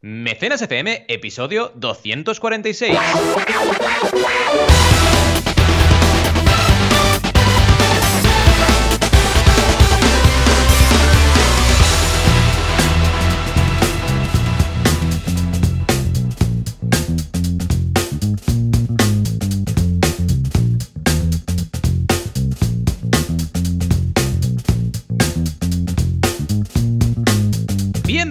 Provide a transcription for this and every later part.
Mecenas FM, episodio 246.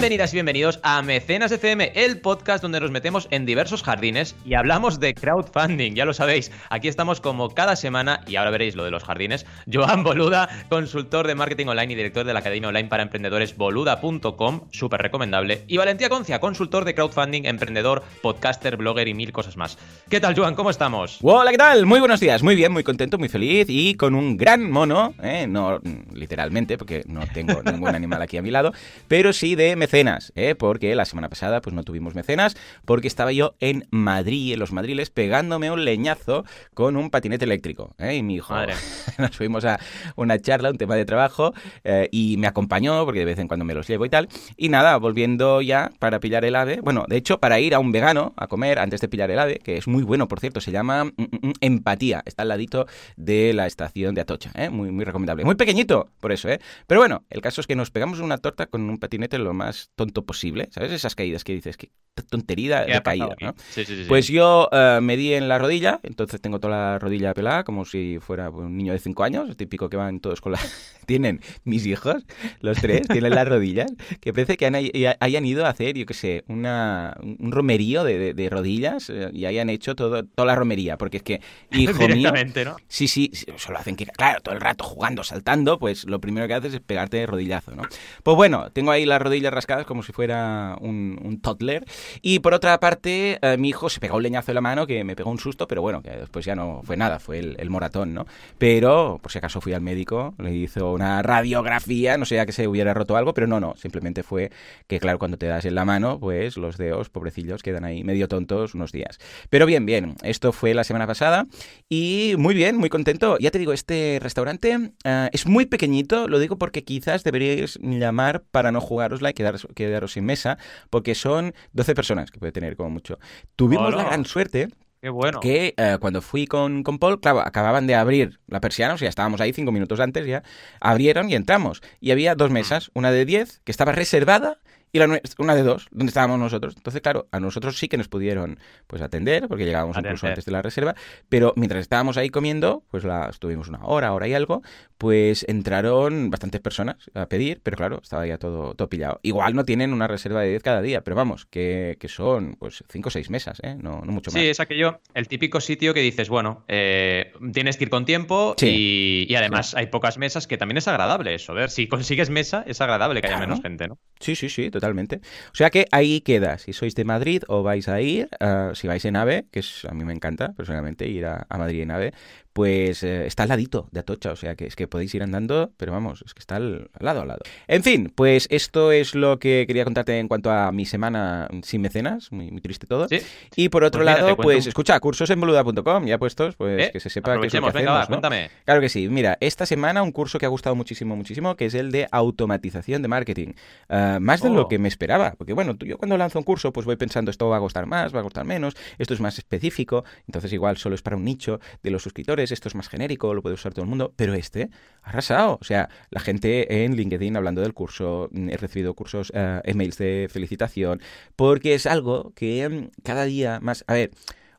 Bienvenidas y bienvenidos a Mecenas FM, el podcast donde nos metemos en diversos jardines y hablamos de crowdfunding, ya lo sabéis. Aquí estamos como cada semana y ahora veréis lo de los jardines. Joan Boluda, consultor de marketing online y director de la academia online para emprendedores boluda.com, súper recomendable. Y Valentía Concia, consultor de crowdfunding, emprendedor, podcaster, blogger y mil cosas más. ¿Qué tal, Joan? ¿Cómo estamos? Hola, ¿qué tal? Muy buenos días, muy bien, muy contento, muy feliz y con un gran mono, ¿eh? no literalmente, porque no tengo ningún animal aquí a mi lado, pero sí de mecenas, ¿eh? porque la semana pasada pues no tuvimos mecenas, porque estaba yo en Madrid, en los Madriles, pegándome un leñazo con un patinete eléctrico. ¿eh? Y mi hijo, Madre. nos fuimos a una charla, un tema de trabajo, eh, y me acompañó, porque de vez en cuando me los llevo y tal. Y nada, volviendo ya para pillar el ave, bueno, de hecho, para ir a un vegano a comer antes de pillar el ave, que es muy bueno, por cierto, se llama mm, mm, mm, Empatía, está al ladito de la estación de Atocha, ¿eh? muy, muy recomendable. Muy pequeñito, por eso, ¿eh? Pero bueno, el caso es que nos pegamos una torta con un patinete lo más tonto posible, ¿sabes? Esas caídas que dices, que tontería ¿Qué de caída? ¿no? Sí, sí, sí. Pues yo eh, me di en la rodilla, entonces tengo toda la rodilla pelada, como si fuera un niño de 5 años, típico que van todos con la... tienen mis hijos, los tres, tienen las rodillas, que parece que han- hayan ido a hacer, yo qué sé, una, un romerío de, de- de rodillas eh, y hayan hecho todo, toda la romería, porque es que, hijo mío... ¿no? Sí, sí, solo hacen que, claro, todo el rato jugando, saltando, pues lo primero que haces es pegarte de rodillazo, ¿no? Pues bueno, tengo ahí las rodillas como si fuera un, toddler. Y por otra parte, eh, mi hijo se pegó un leñazo en la mano que me pegó un susto, pero bueno, que después ya no fue nada, fue el, moratón, ¿no? Pero, por si acaso fui al médico, le hizo una radiografía, no sé ya que se hubiera roto algo, pero no, no, simplemente fue que, claro, cuando te das en la mano, pues los dedos, pobrecillos, quedan ahí medio tontos unos días. Pero bien, bien, esto fue la semana pasada y muy bien, muy contento. Ya te digo, este restaurante eh, es muy pequeñito, lo digo porque quizás deberíais llamar para no jugárosla y quedaros, quedaros sin mesa, porque son 12 personas que puede tener como mucho. Tuvimos Hola. la gran suerte Qué bueno. que eh, cuando fui con, con Paul, claro, acababan de abrir la persiana, o sea, estábamos ahí cinco minutos antes ya, abrieron y entramos. Y había dos mesas, una de 10, que estaba reservada, y la una de dos, donde estábamos nosotros. Entonces, claro, a nosotros sí que nos pudieron pues atender, porque llegábamos incluso antes de la reserva, pero mientras estábamos ahí comiendo, pues la, estuvimos una hora, hora y algo, pues entraron bastantes personas a pedir, pero claro, estaba ya todo, todo pillado. Igual no tienen una reserva de 10 cada día, pero vamos, que, que son pues cinco o seis mesas, ¿eh? No, no mucho más. Sí, es aquello, el típico sitio que dices, bueno, eh, tienes que ir con tiempo Sí. y, y además hay pocas mesas que también es agradable eso. Ver, si consigues mesa, es agradable que haya menos gente, ¿no? Sí, sí, sí, totalmente. O sea que ahí queda. Si sois de Madrid o vais a ir, ah, si vais en AVE, que es, a mí me encanta personalmente ir a, a Madrid en AVE, pues eh, está al ladito de Atocha. O sea que es que podéis ir andando, pero vamos, es que está al, al lado, al lado. En fin, pues esto es lo que quería contarte en cuanto a mi semana sin mecenas. Muy, muy triste todo. Sí. Y por otro Pues mira, lado, pues escucha, cursos en boluda.com, ya puestos, pues Eh, que se sepa qué es lo que venga, va, hacemos, ¿no? cuéntame. Claro que sí. Mira, esta semana un curso que ha gustado muchísimo, muchísimo, que es el de automatización de marketing. Ah, más de Oh. lo que me esperaba. Porque bueno, yo cuando lanzo un curso, pues voy pensando esto va a costar más, va a costar menos, esto es más específico, entonces igual solo es para un nicho de los suscriptores, esto es más genérico, lo puede usar todo el mundo, pero este ha arrasado. O sea, la gente en LinkedIn hablando del curso, he recibido cursos, eh, emails de felicitación, porque es algo que mm, cada día más... A ver,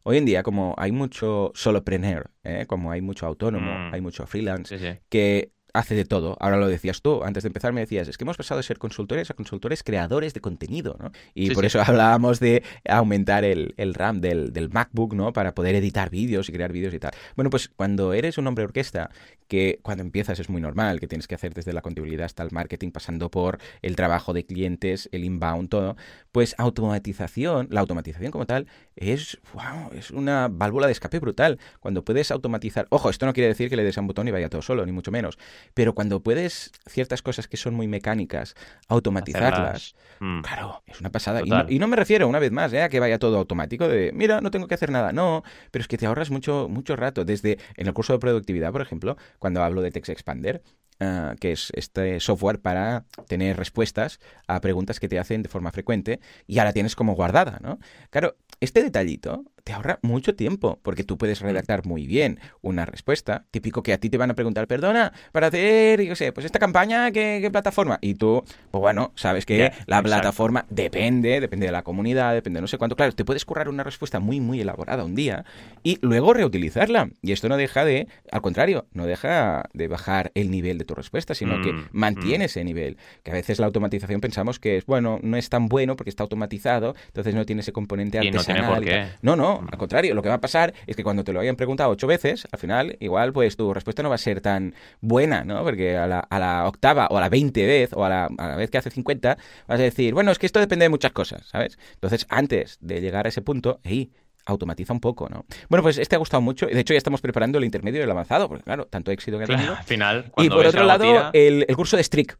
Hoy en día, como hay mucho solopreneur, ¿eh? como hay mucho autónomo, Mm. hay mucho freelance, Sí, sí. que hace de todo. Ahora lo decías tú, antes de empezar me decías, es que hemos pasado de ser consultores a consultores creadores de contenido, ¿no? Y Sí, por sí. eso hablábamos de aumentar el, el RAM del, del MacBook, ¿no? Para poder editar vídeos y crear vídeos y tal. Bueno, pues cuando eres un hombre orquesta, que cuando empiezas es muy normal, que tienes que hacer desde la contabilidad hasta el marketing, pasando por el trabajo de clientes, el inbound, todo, pues automatización, la automatización como tal, es, wow, es una válvula de escape brutal. Cuando puedes automatizar, ojo, esto no quiere decir que le des a un botón y vaya todo solo, ni mucho menos, pero cuando puedes ciertas cosas que son muy mecánicas, automatizarlas. Mm. Claro, es una pasada. Y no, y no me refiero, una vez más, ¿eh? a que vaya todo automático de, mira, no tengo que hacer nada. No, pero es que te ahorras mucho, mucho rato. Desde en el curso de productividad, por ejemplo, cuando hablo de Text Expander, eh, que es este software para tener respuestas a preguntas que te hacen de forma frecuente y la tienes como guardada, ¿no? Claro, este detallito te ahorra mucho tiempo, porque tú puedes redactar muy bien una respuesta. Típico que a ti te van a preguntar, perdona, para hacer, yo sé, pues esta campaña, ¿qué, plataforma? Y tú, pues bueno, sabes que la plataforma depende, depende de la comunidad, depende de no sé cuánto. Claro, te puedes currar una respuesta muy, muy elaborada un día y luego reutilizarla. Y esto no deja de, al contrario, no deja de bajar el nivel de tu respuesta, sino que mm, mantiene mm. ese nivel. Que a veces la automatización pensamos que es, bueno, no es tan bueno porque está automatizado, entonces no tiene ese componente artesanal. No, no, al contrario, lo que va a pasar es que cuando te lo hayan preguntado ocho veces, al final, igual, pues tu respuesta no va a ser tan buena, ¿no? Porque a la, octava o a la veinte vez o a la, vez que hace 50 vas a decir, bueno, es que esto depende de muchas cosas, ¿sabes? Entonces, antes de llegar a ese punto, ahí automatiza un poco, ¿no? Bueno, pues este ha gustado mucho. De hecho, ya estamos preparando el intermedio y el avanzado, porque claro, tanto éxito que ha tenido. al final, y por otro lado, el, el, curso de Strict,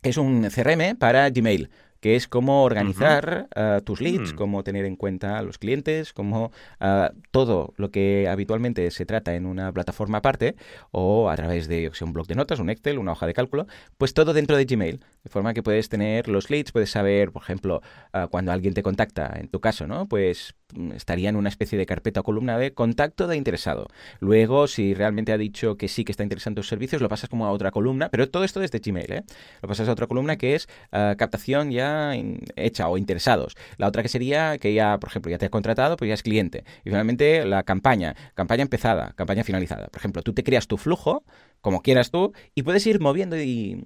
que es un CRM para Gmail que es cómo organizar ah, tus leads, mm. cómo tener en cuenta a los clientes, cómo ah, todo lo que habitualmente se trata en una plataforma aparte o a través de un blog de notas, un Excel, una hoja de cálculo, pues todo dentro de Gmail, de forma que puedes tener los leads, puedes saber, por ejemplo, ah, cuando alguien te contacta, en tu caso, ¿no? Pues mm, estaría en una especie de carpeta o columna de contacto de interesado. Luego, si realmente ha dicho que sí que está interesado en tus servicios, lo pasas como a otra columna, pero todo esto desde Gmail, ¿eh? Lo pasas a otra columna que es captación ya hecha o interesados. La otra que sería que ya, por ejemplo, ya te ha contratado, pues ya es cliente. Y finalmente la campaña, campaña empezada, campaña finalizada. Por ejemplo, tú te creas tu flujo como quieras tú, y puedes ir moviendo y,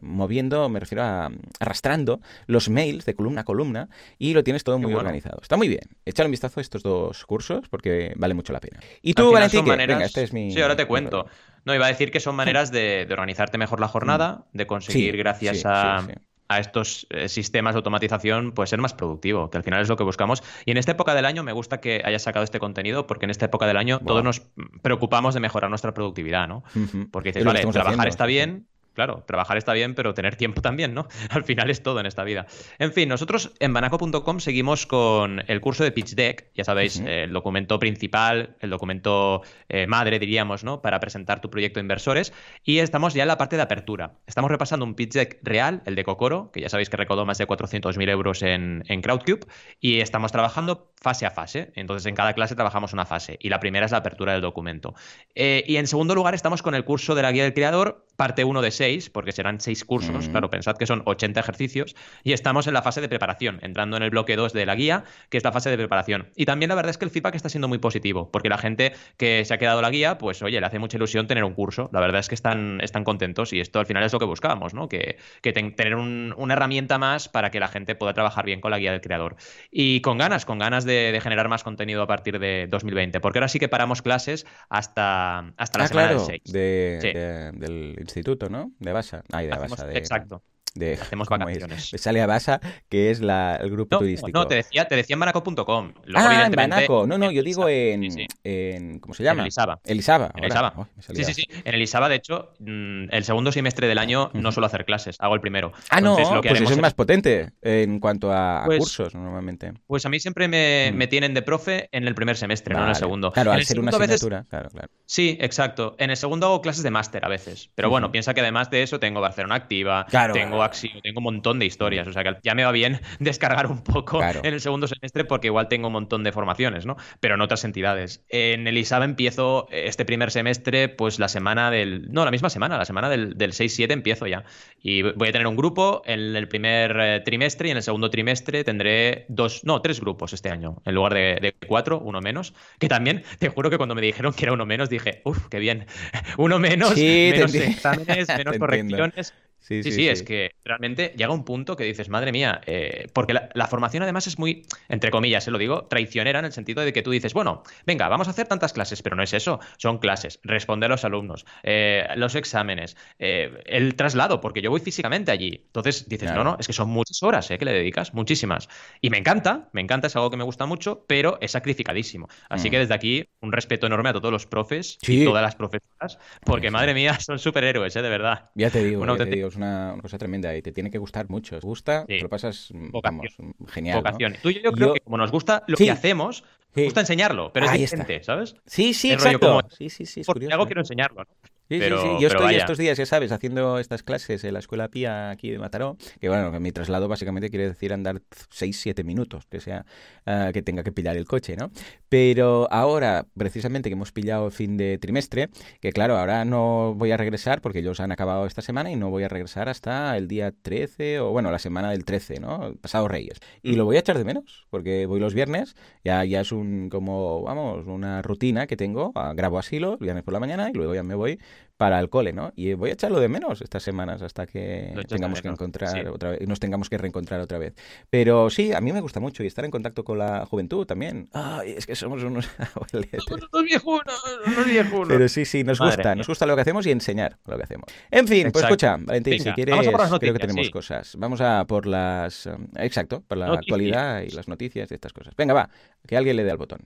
moviendo, me refiero a arrastrando los mails de columna a columna y lo tienes todo muy organizado. Está muy bien. Échale un vistazo a estos dos cursos porque vale mucho la pena. Y tú, Valentín, venga, este es mi... Sí, ahora te cuento. No, iba a decir que son maneras de, organizarte mejor la jornada, de conseguir gracias a a estos eh, sistemas de automatización, pues ser más productivo, que al final es lo que buscamos. Y en esta época del año me gusta que hayas sacado este contenido, porque en esta época del año todos nos preocupamos de mejorar nuestra productividad, ¿no? Porque dices, vale, trabajar está bien, claro, trabajar está bien, pero tener tiempo también, ¿no? Al final es todo en esta vida. En fin, nosotros en banaco.com seguimos con el curso de Pitch Deck, ya sabéis, el documento principal, el documento eh, madre, diríamos, ¿no? Para presentar tu proyecto de inversores. Y estamos ya en la parte de apertura. Estamos repasando un Pitch Deck real, el de Cocoro, que ya sabéis que recaudó más de 400.000 euros en, en Crowdcube, y estamos trabajando fase a fase. Entonces, en cada clase trabajamos una fase, y la primera es la apertura del documento. Eh, y en segundo lugar, estamos con el curso de la guía del creador, parte 1 de 6, porque serán 6 cursos, claro, pensad que son 80 ejercicios, y estamos en la fase de preparación, entrando en el bloque 2 de la guía, que es la fase de preparación. Y también la verdad es que el feedback está siendo muy positivo, porque la gente que se ha quedado la guía, pues oye, le hace mucha ilusión tener un curso, la verdad es que están, están contentos y esto al final es lo que buscábamos, ¿no? Que, tener una herramienta más para que la gente pueda trabajar bien con la guía del creador. Y con ganas, con ganas de, generar más contenido a partir de 2020, porque ahora sí que paramos clases hasta, hasta la ah, semana del 6. del instituto, ¿no? De Basa. Ay, de Basa. De... Exacto de hacemos vacaciones. Sale a Basa, que es la, el grupo turístico. No, te decía, te decía en banaco.com. Ah, en Banaco. No, no, yo digo en, en ¿cómo se llama? En Elisaba. Elisaba. En Elisaba. sí, sí, sí. En Elisaba, de hecho, mm, el segundo semestre del año no suelo hacer clases, hago el primero. Ah, no, lo que pues eso es más potente en cuanto a, pues cursos, normalmente. Pues a mí siempre me, me, tienen de profe en el primer semestre, no en el segundo. Claro, al ser una asignatura. Claro, claro. Sí, exacto. En el segundo hago clases de máster a veces. Pero bueno, piensa que además de eso tengo Barcelona Activa, tengo Axio, tengo un montón de historias. O sea que ya me va bien descargar un poco en el segundo semestre porque igual tengo un montón de formaciones, ¿no? Pero en otras entidades. En el ISAB empiezo este primer semestre, pues la semana del. No, la misma semana, la semana del, del 6-7 empiezo ya. Y voy a tener un grupo en el primer eh, trimestre y en el segundo trimestre tendré dos, no, tres grupos este año, en lugar de, cuatro, uno menos. Que también, te juro que cuando me dijeron que era uno menos, dije, uff, qué bien. Uno menos, menos exámenes, menos correcciones. Sí, sí, es que realmente llega un punto que dices, madre mía, eh, porque la, formación además es muy, entre comillas, se lo digo, traicionera en el sentido de que tú dices, bueno, venga, vamos a hacer tantas clases, pero no es eso, son clases, responder a los alumnos, eh, los exámenes, eh, el traslado, porque yo voy físicamente allí. Entonces dices, no, no, es que son muchas horas que le dedicas, muchísimas. Y me encanta, me encanta, es algo que me gusta mucho, pero es sacrificadísimo. Así mm. que desde aquí, un respeto enorme a todos los profes y todas las profesoras, porque madre mía, son superhéroes, de verdad. Ya te digo, ya te digo es una, cosa tremenda y te tiene que gustar mucho. ¿Te gusta? Te lo pasas, vamos, genial. Tú y yo, creo que como nos gusta lo que hacemos, nos gusta enseñarlo, pero es diferente, ¿sabes? Sí, sí, exacto. sí, sí, sí, porque algo quiero enseñarlo, Sí, pero, sí, sí. Yo estoy vaya. estos días, ya sabes, haciendo estas clases en la escuela Pía aquí de Mataró, que bueno, que mi traslado básicamente quiere decir andar 6-7 minutos, que sea ah, que tenga que pillar el coche, ¿no? Pero ahora, precisamente que hemos pillado el fin de trimestre, que claro, ahora no voy a regresar porque ellos han acabado esta semana y no voy a regresar hasta el día 13 o bueno, la semana del 13, ¿no? Pasado Reyes. Y lo voy a echar de menos, porque voy los viernes, ya, ya es un como, vamos, una rutina que tengo, ah, grabo asilo, viernes por la mañana y luego ya me voy para el cole, ¿no? Y voy a echarlo de menos estas semanas hasta que tengamos que encontrar sí. otra vez, nos tengamos que reencontrar otra vez. Pero sí, a mí me gusta mucho y estar en contacto con la juventud también. Ay, es que somos unos abueletes. Unos viejunos, unos viejunos. Pero sí, sí, nos Madre gusta, mía. nos gusta lo que hacemos y enseñar lo que hacemos. En fin, pues escucha, Valentín, Venga, si quieres, creo que tenemos sí. cosas. Vamos a por las... um, exacto, por la Noticias. actualidad y las noticias de estas cosas. Venga, va, que alguien le dé al botón.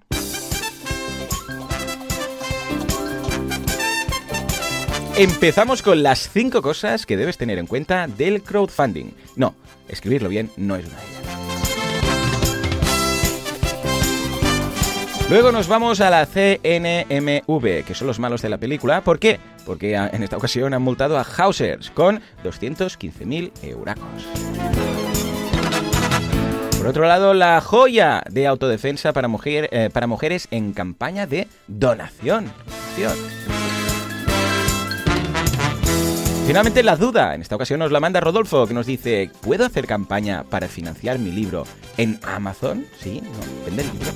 Empezamos con las cinco cosas que debes tener en cuenta del crowdfunding. No, escribirlo bien no es una de ellas. Luego nos vamos a la CNMV, que son los malos de la película. ¿Por qué? Porque en esta ocasión han multado a Hausers con 215.000 euracos. Por otro lado, la joya de autodefensa para, eh, mujeres en campaña de donación. Donación. Finalmente la duda, en esta ocasión nos la manda Rodolfo, que nos dice, ¿puedo hacer campaña para financiar mi libro en Amazon? Sí, no, vende el libro.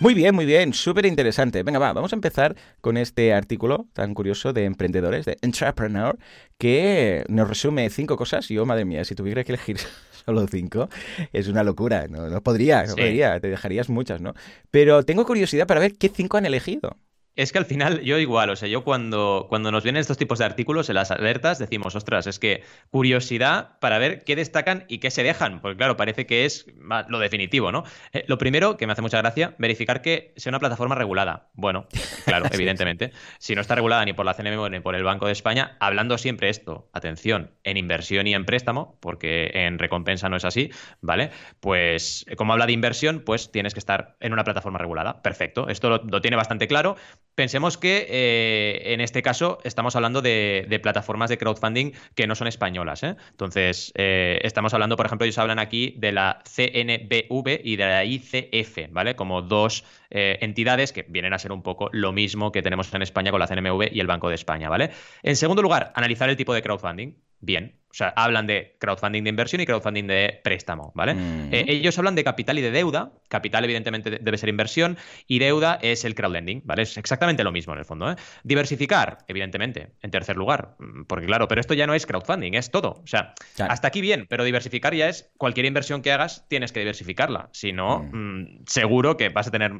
Muy bien, muy bien, súper interesante. Venga, va, vamos a empezar con este artículo tan curioso de emprendedores, de Entrepreneur, que nos resume cinco cosas. Yo, madre mía, si tuviera que elegir solo cinco, es una locura. No, no podría, no Sí. podría, te dejarías muchas, ¿no? Pero tengo curiosidad para ver qué cinco han elegido. Es que al final yo igual, o sea, yo cuando, cuando nos vienen estos tipos de artículos en las alertas decimos, ostras, es que curiosidad para ver qué destacan y qué se dejan, porque claro, parece que es lo definitivo, ¿no? Eh, lo primero, que me hace mucha gracia, verificar que sea una plataforma regulada. Bueno, claro, evidentemente. Si no está regulada ni por la CNMV ni por el Banco de España, hablando siempre esto, atención, en inversión y en préstamo, porque en recompensa no es así, ¿vale? Pues como habla de inversión, pues tienes que estar en una plataforma regulada. Perfecto, esto lo, lo tiene bastante claro. Pensemos que eh, en este caso estamos hablando de, plataformas de crowdfunding que no son españolas. ¿eh? Entonces, eh, estamos hablando, por ejemplo, ellos hablan aquí de la CNBV y de la ICF, ¿vale? Como dos eh, entidades que vienen a ser un poco lo mismo que tenemos en España con la CNMV y el Banco de España, ¿vale? En segundo lugar, analizar el tipo de crowdfunding. Bien. O sea, hablan de crowdfunding de inversión y crowdfunding de préstamo, ¿vale? Mm. Eh, ellos hablan de capital y de deuda. Capital, evidentemente, de- debe ser inversión. Y deuda es el crowdlending, ¿vale? Es exactamente lo mismo en el fondo. ¿eh? Diversificar, evidentemente, en tercer lugar. Mm, Porque, claro, pero esto ya no es crowdfunding, es todo. O sea, Claro. hasta aquí bien, pero diversificar ya es cualquier inversión que hagas, tienes que diversificarla. Si no, mm, seguro que vas a tener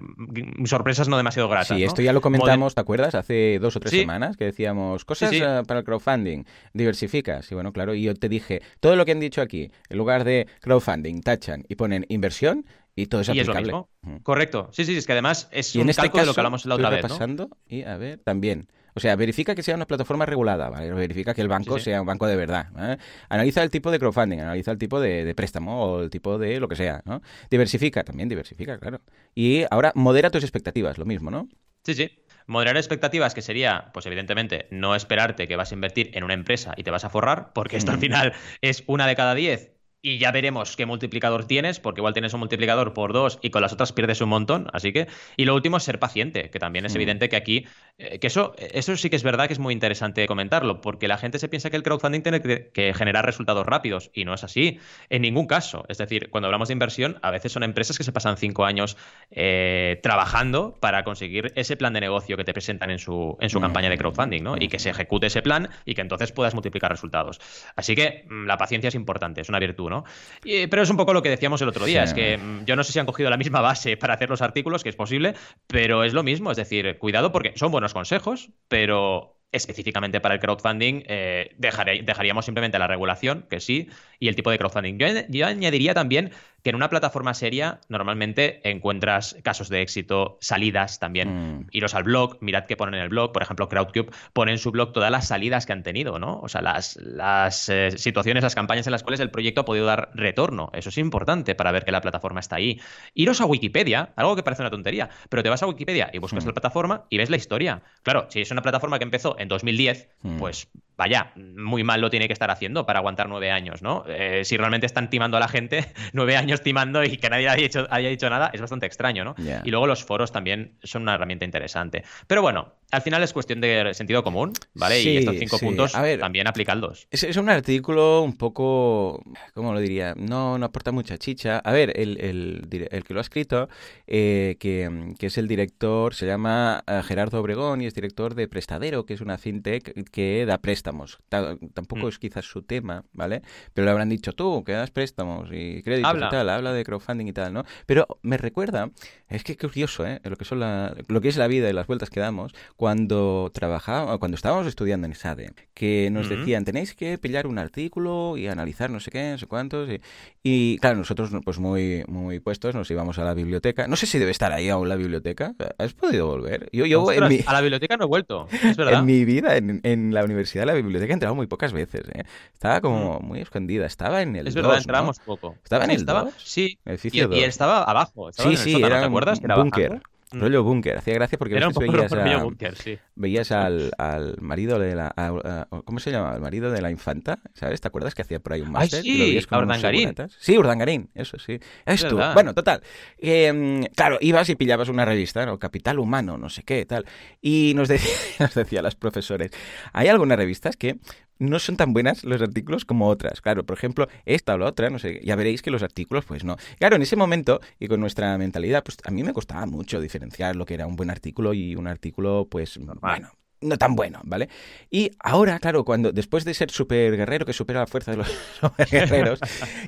sorpresas no demasiado gratas. Sí, ¿no? esto ya lo comentamos, ¿te acuerdas? Hace dos o tres Sí. semanas que decíamos cosas Sí, sí. eh, para el crowdfunding, diversificas. Y bueno, claro, y yo te dije, todo lo que han dicho aquí, en lugar de crowdfunding, tachan y ponen inversión y todo es Y es lo mismo. Ujú. Correcto. Sí, sí, es que además es Y en un este caso, de lo que hablamos la otra vez, ¿no? y a ver, también. O sea, verifica que sea una plataforma regulada, ¿vale? Verifica que el banco Sí, sí. sea un banco de verdad. ¿eh? Analiza el tipo de crowdfunding, analiza el tipo de, de préstamo o el tipo de lo que sea, ¿no? Diversifica, también diversifica, claro. Y ahora modera tus expectativas, lo mismo, ¿no? Sí, sí. Moderar expectativas, que sería, pues evidentemente, no esperarte que vas a invertir en una empresa y te vas a forrar, porque esto al final es una de cada diez y ya veremos qué multiplicador tienes, porque igual tienes un multiplicador por dos y con las otras pierdes un montón, así que... Y lo último es ser paciente, que también es Mm. evidente que aquí, eh, que eso, eso sí que es verdad que es muy interesante comentarlo, porque la gente se piensa que el crowdfunding tiene que, que generar resultados rápidos, y no es así, en ningún caso. Es decir, cuando hablamos de inversión, a veces son empresas que se pasan cinco años eh, trabajando para conseguir ese plan de negocio que te presentan en su, en su Mm. campaña de crowdfunding, ¿no? Y que se ejecute ese plan y que entonces puedas multiplicar resultados. Así que mm, la paciencia es importante, es una virtud, ¿no? Y, pero es un poco lo que decíamos el otro día, Sí. es que mm, yo no sé si han cogido la misma base para hacer los artículos, que es posible, pero es lo mismo, es decir, cuidado porque son buenos consejos, pero específicamente para el crowdfunding eh, dejaré- dejaríamos simplemente la regulación, que sí, y el tipo de crowdfunding. Yo, yo añadiría también que en una plataforma seria normalmente encuentras casos de éxito, salidas también. Mm. Iros al blog, mirad qué ponen en el blog. Por ejemplo, Crowdcube pone en su blog todas las salidas que han tenido, ¿no? O sea, las, las eh, situaciones, las campañas en las cuales el proyecto ha podido dar retorno. Eso es importante para ver que la plataforma está ahí. Iros a Wikipedia, algo que parece una tontería, pero te vas a Wikipedia y buscas Mm. la plataforma y ves la historia. Claro, si es una plataforma que empezó en 2010, Mm. pues vaya, muy mal lo tiene que estar haciendo para aguantar nueve años, ¿no? Eh, si realmente están timando a la gente, nueve años timando y que nadie haya dicho, haya dicho nada, es bastante extraño, ¿no? Y luego los foros también son una herramienta interesante. Pero bueno, al final es cuestión de sentido común, ¿vale? Sí, y estos cinco sí. puntos A ver, también aplicadlos. Es, es un artículo un poco, ¿cómo lo diría? No, no aporta mucha chicha. A ver, el, el el que lo ha escrito, eh, que, que es el director, se llama eh, Gerardo Obregón y es director de Prestadero, que es una fintech que da préstamos. Ta- tampoco Mm. es quizás su tema, ¿vale? Pero le habrán dicho tú, que das préstamos y créditos Habla. y tal, habla de crowdfunding y tal, ¿no? Pero me recuerda, es que curioso, ¿eh? Lo que, son la- lo que es la vida y las vueltas que damos cuando trabajaba, cuando estábamos estudiando en SADE, que nos decían, tenéis que pillar un artículo y analizar no sé qué, no sé cuántos. Y, y, claro, nosotros, pues muy, muy puestos, nos íbamos a la biblioteca. No sé si debe estar ahí aún la biblioteca. ¿Has podido volver? Yo, yo en, Ostras, mi, A la biblioteca no he vuelto, es verdad. en mi vida, en, en la universidad, la biblioteca he entrado muy pocas veces. ¿eh? Estaba como muy escondida. Estaba en el Mm. es verdad, 2, ¿no? entramos poco. ¿Estaba en el estaba, 2? Sí, y, Edificio y él 2. estaba abajo. Estaba Sí, en el sí, sótano, era ¿te acuerdas? un Que era búnker. abajo. Rollo búnker. Hacía gracia porque Era un veces poco búnker, sí. Veías al, al marido de la... a- a- ¿Cómo se llama? El marido de la infanta, ¿sabes? ¿Te acuerdas que hacía por ahí un máster? sí, Y lo veías con a Urdangarín. Sí, Urdangarín, eso sí. Es tú. Bueno, total. Eh, claro, ibas y pillabas una revista, ¿no? Capital Humano, no sé qué, tal. Y nos, decía, nos decía los profesores, hay algunas revistas que no son tan buenas los artículos como otras. Claro, por ejemplo, esta o la otra, no sé, ya veréis que los artículos, pues no. Claro, en ese momento y con nuestra mentalidad, pues a mí me costaba mucho diferenciar lo que era un buen artículo y un artículo, pues, bueno, no tan bueno, ¿vale? Y ahora, claro, cuando después de ser súper guerrero, que supera la fuerza de los super guerreros,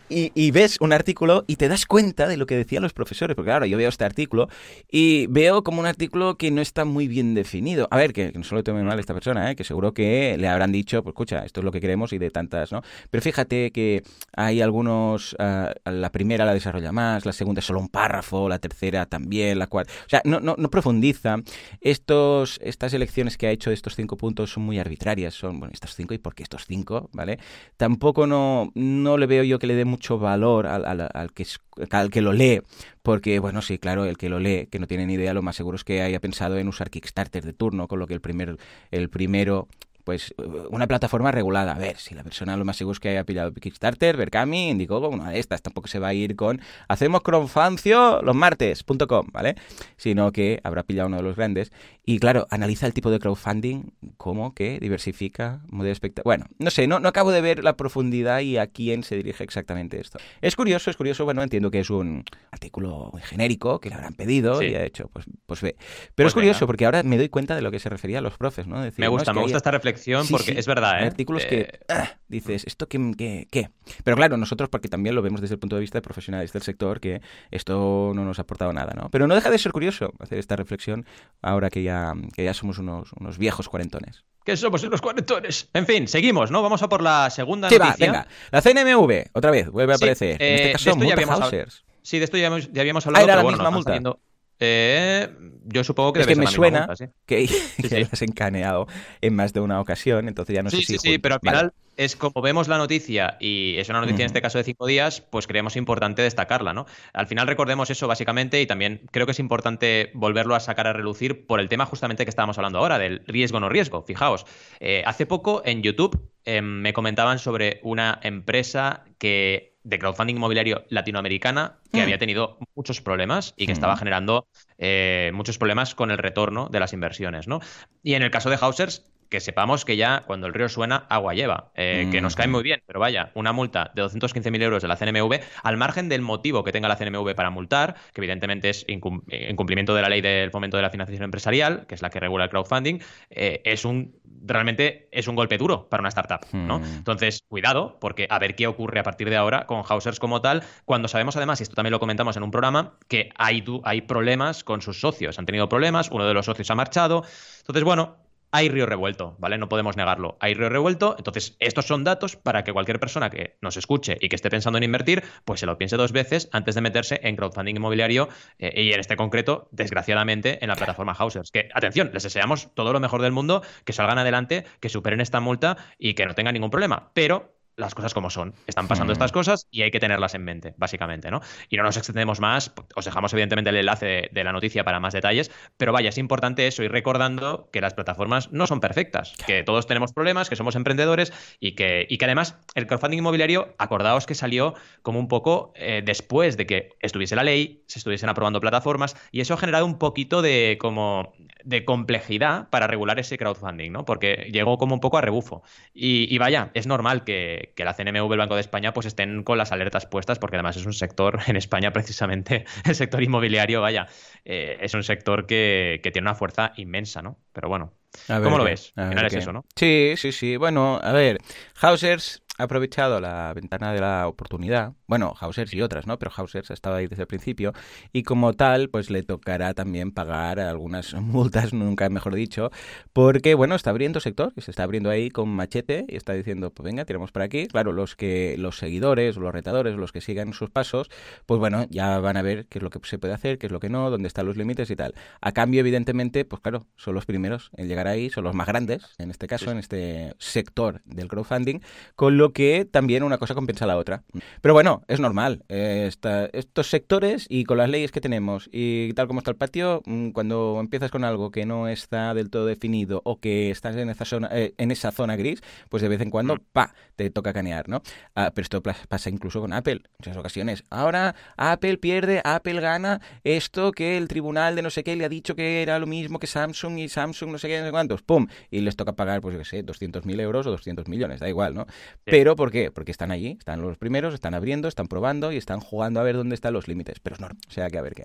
y, ves un artículo y te das cuenta de lo que decían los profesores, porque claro, yo veo este artículo y veo como un artículo que no está muy bien definido. A ver, que, que no se lo tome mal esta persona, ¿eh? que seguro que le habrán dicho, pues escucha, esto es lo que queremos y de tantas, ¿no? Pero fíjate que hay algunos, ah, la primera la desarrolla más, la segunda es solo un párrafo, la tercera también, la cuarta, o sea, no, no, no profundiza. Estos, estas elecciones que ha hecho de estos cinco puntos son muy arbitrarias, son, bueno, estos cinco y por qué estos cinco, ¿vale? Tampoco no, no le veo yo que le dé mucho valor al, al- al que, al que lo lee, porque, bueno, sí, claro, el que lo lee, que no tiene ni idea, lo más seguro es que haya pensado en usar Kickstarter de turno, con lo que el, primer, el primero pues una plataforma regulada. A ver, si la persona lo más seguro es que haya pillado Kickstarter, Berkami, Indiegogo, una de estas. Tampoco se va a ir con hacemos crowdfuncio los martes.com, ¿vale? Sino que habrá pillado uno de los grandes. Y claro, analiza el tipo de crowdfunding, cómo que diversifica, modelo espectacular. Bueno, no sé, no, no acabo de ver la profundidad y a quién se dirige exactamente esto. Es curioso, es curioso, bueno, entiendo que es un artículo genérico que le habrán pedido Sí. y ha hecho, pues, pues ve. Pero Pues es curioso venga. porque ahora me doy cuenta de lo que se refería a los profes, ¿no? Decir, Me no, es gusta, que me gusta hay- esta reflexión Sí, porque sí, es verdad, hay ¿eh? artículos Eh, que ah, dices, ¿esto qué, qué, qué? Pero claro, nosotros porque también lo vemos desde el punto de vista de profesionales del sector, que esto no nos ha aportado nada, ¿no? Pero no deja de ser curioso hacer esta reflexión ahora que ya, que ya somos unos, unos viejos cuarentones. Que somos unos cuarentones. En fin, seguimos, ¿no? Vamos a por la segunda Sí, va, noticia. venga. La CNMV, otra vez, vuelve a Sí, aparecer. en eh, este de caso, esto ya habíamos. Sí, de esto ya, hemos- ya habíamos hablado, Ah, era pero la bueno, misma multa. saliendo- Eh, yo supongo que Es que me suena sí. que, que sí. las encaneado en más de una ocasión, entonces ya no sí, sé sí, si... sí, jun- pero al Vale. final es como vemos la noticia y es una noticia en este caso de cinco días, pues creemos importante destacarla, ¿no? Al final recordemos eso básicamente y también creo que es importante volverlo a sacar a relucir por el tema justamente que estábamos hablando ahora, del riesgo no riesgo. Fijaos, eh, hace poco en YouTube eh, me comentaban sobre una empresa que de crowdfunding inmobiliario latinoamericana que Mm. había tenido muchos problemas y que Mm. estaba generando eh, muchos problemas con el retorno de las inversiones, ¿no? Y en el caso de Hausers, que sepamos que ya cuando el río suena, agua lleva, eh, que nos cae Ujú. muy bien, pero vaya, una multa de 215.000 euros de la CNMV, al margen del motivo que tenga la CNMV para multar, que evidentemente es incum- eh, incumplimiento de la ley del fomento de la financiación empresarial, que es la que regula el crowdfunding, eh, es un realmente es un golpe duro para una startup, ¿no? Hmm. Entonces, cuidado, porque a ver qué ocurre a partir de ahora con Hausers como tal, cuando sabemos además, y esto también lo comentamos en un programa, que hay, hay problemas con sus socios, han tenido problemas, uno de los socios ha marchado. Entonces, bueno, hay río revuelto, ¿vale? No podemos negarlo. Hay río revuelto. Entonces, estos son datos para que cualquier persona que nos escuche y que esté pensando en invertir, pues se lo piense dos veces antes de meterse en crowdfunding inmobiliario eh, y en este concreto, desgraciadamente, en la plataforma Housers. Que, atención, les deseamos todo lo mejor del mundo, que salgan adelante, que superen esta multa y que no tengan ningún problema. Pero las cosas como son. Están pasando estas cosas y hay que tenerlas en mente, básicamente, ¿no? Y no nos extendemos más, os dejamos evidentemente el enlace de, la noticia para más detalles, pero vaya, es importante eso, ir recordando que las plataformas no son perfectas, que todos tenemos problemas, que somos emprendedores y que, y que además el crowdfunding inmobiliario, acordaos que salió como un poco eh, después de que estuviese la ley, se estuviesen aprobando plataformas y eso ha generado un poquito de como de complejidad para regular ese crowdfunding, ¿no? Porque llegó como un poco a rebufo. Y, y vaya, es normal que, que, la CNMV, el Banco de España, pues estén con las alertas puestas, porque además es un sector en España, precisamente, el sector inmobiliario, vaya, eh, es un sector que, que, tiene una fuerza inmensa, ¿no? Pero bueno, ¿cómo lo ves? Al final es eso, ¿no? Sí, sí, sí. Bueno, a ver, Hausers ha aprovechado la ventana de la oportunidad, bueno, Hausers y otras, ¿no? Pero Hausers ha estado ahí desde el principio y como tal, pues le tocará también pagar algunas multas, nunca mejor dicho, porque, bueno, está abriendo sector, se está abriendo ahí con machete y está diciendo, pues venga, tiramos por aquí. Claro, los que los seguidores, los retadores, los que sigan sus pasos, pues bueno, ya van a ver qué es lo que se puede hacer, qué es lo que no, dónde están los límites y tal. A cambio, evidentemente, pues claro, son los primeros en llegar ahí, son los más grandes, en este caso, en este sector del crowdfunding, con lo que también una cosa compensa a la otra. Pero bueno, es normal. Eh, estos sectores y con las leyes que tenemos y tal como está el patio, mm, cuando empiezas con algo que no está del todo definido o que estás en esa zona, eh, en esa zona gris, pues de vez en cuando, mm. pa, te toca canear, ¿no? Ah, pero esto pasa incluso con Apple, en muchas ocasiones. Ahora Apple pierde, Apple gana esto que el tribunal de no sé qué le ha dicho que era lo mismo que Samsung y Samsung no sé qué, no sé cuántos, ¡pum! Y les toca pagar, pues yo qué sé, 200.000 euros o 200 millones, da igual, ¿no? Pero ¿por qué? Porque están allí, están los primeros, están abriendo, están probando y están jugando a ver dónde están los límites. Pero es normal, o sea que a ver qué.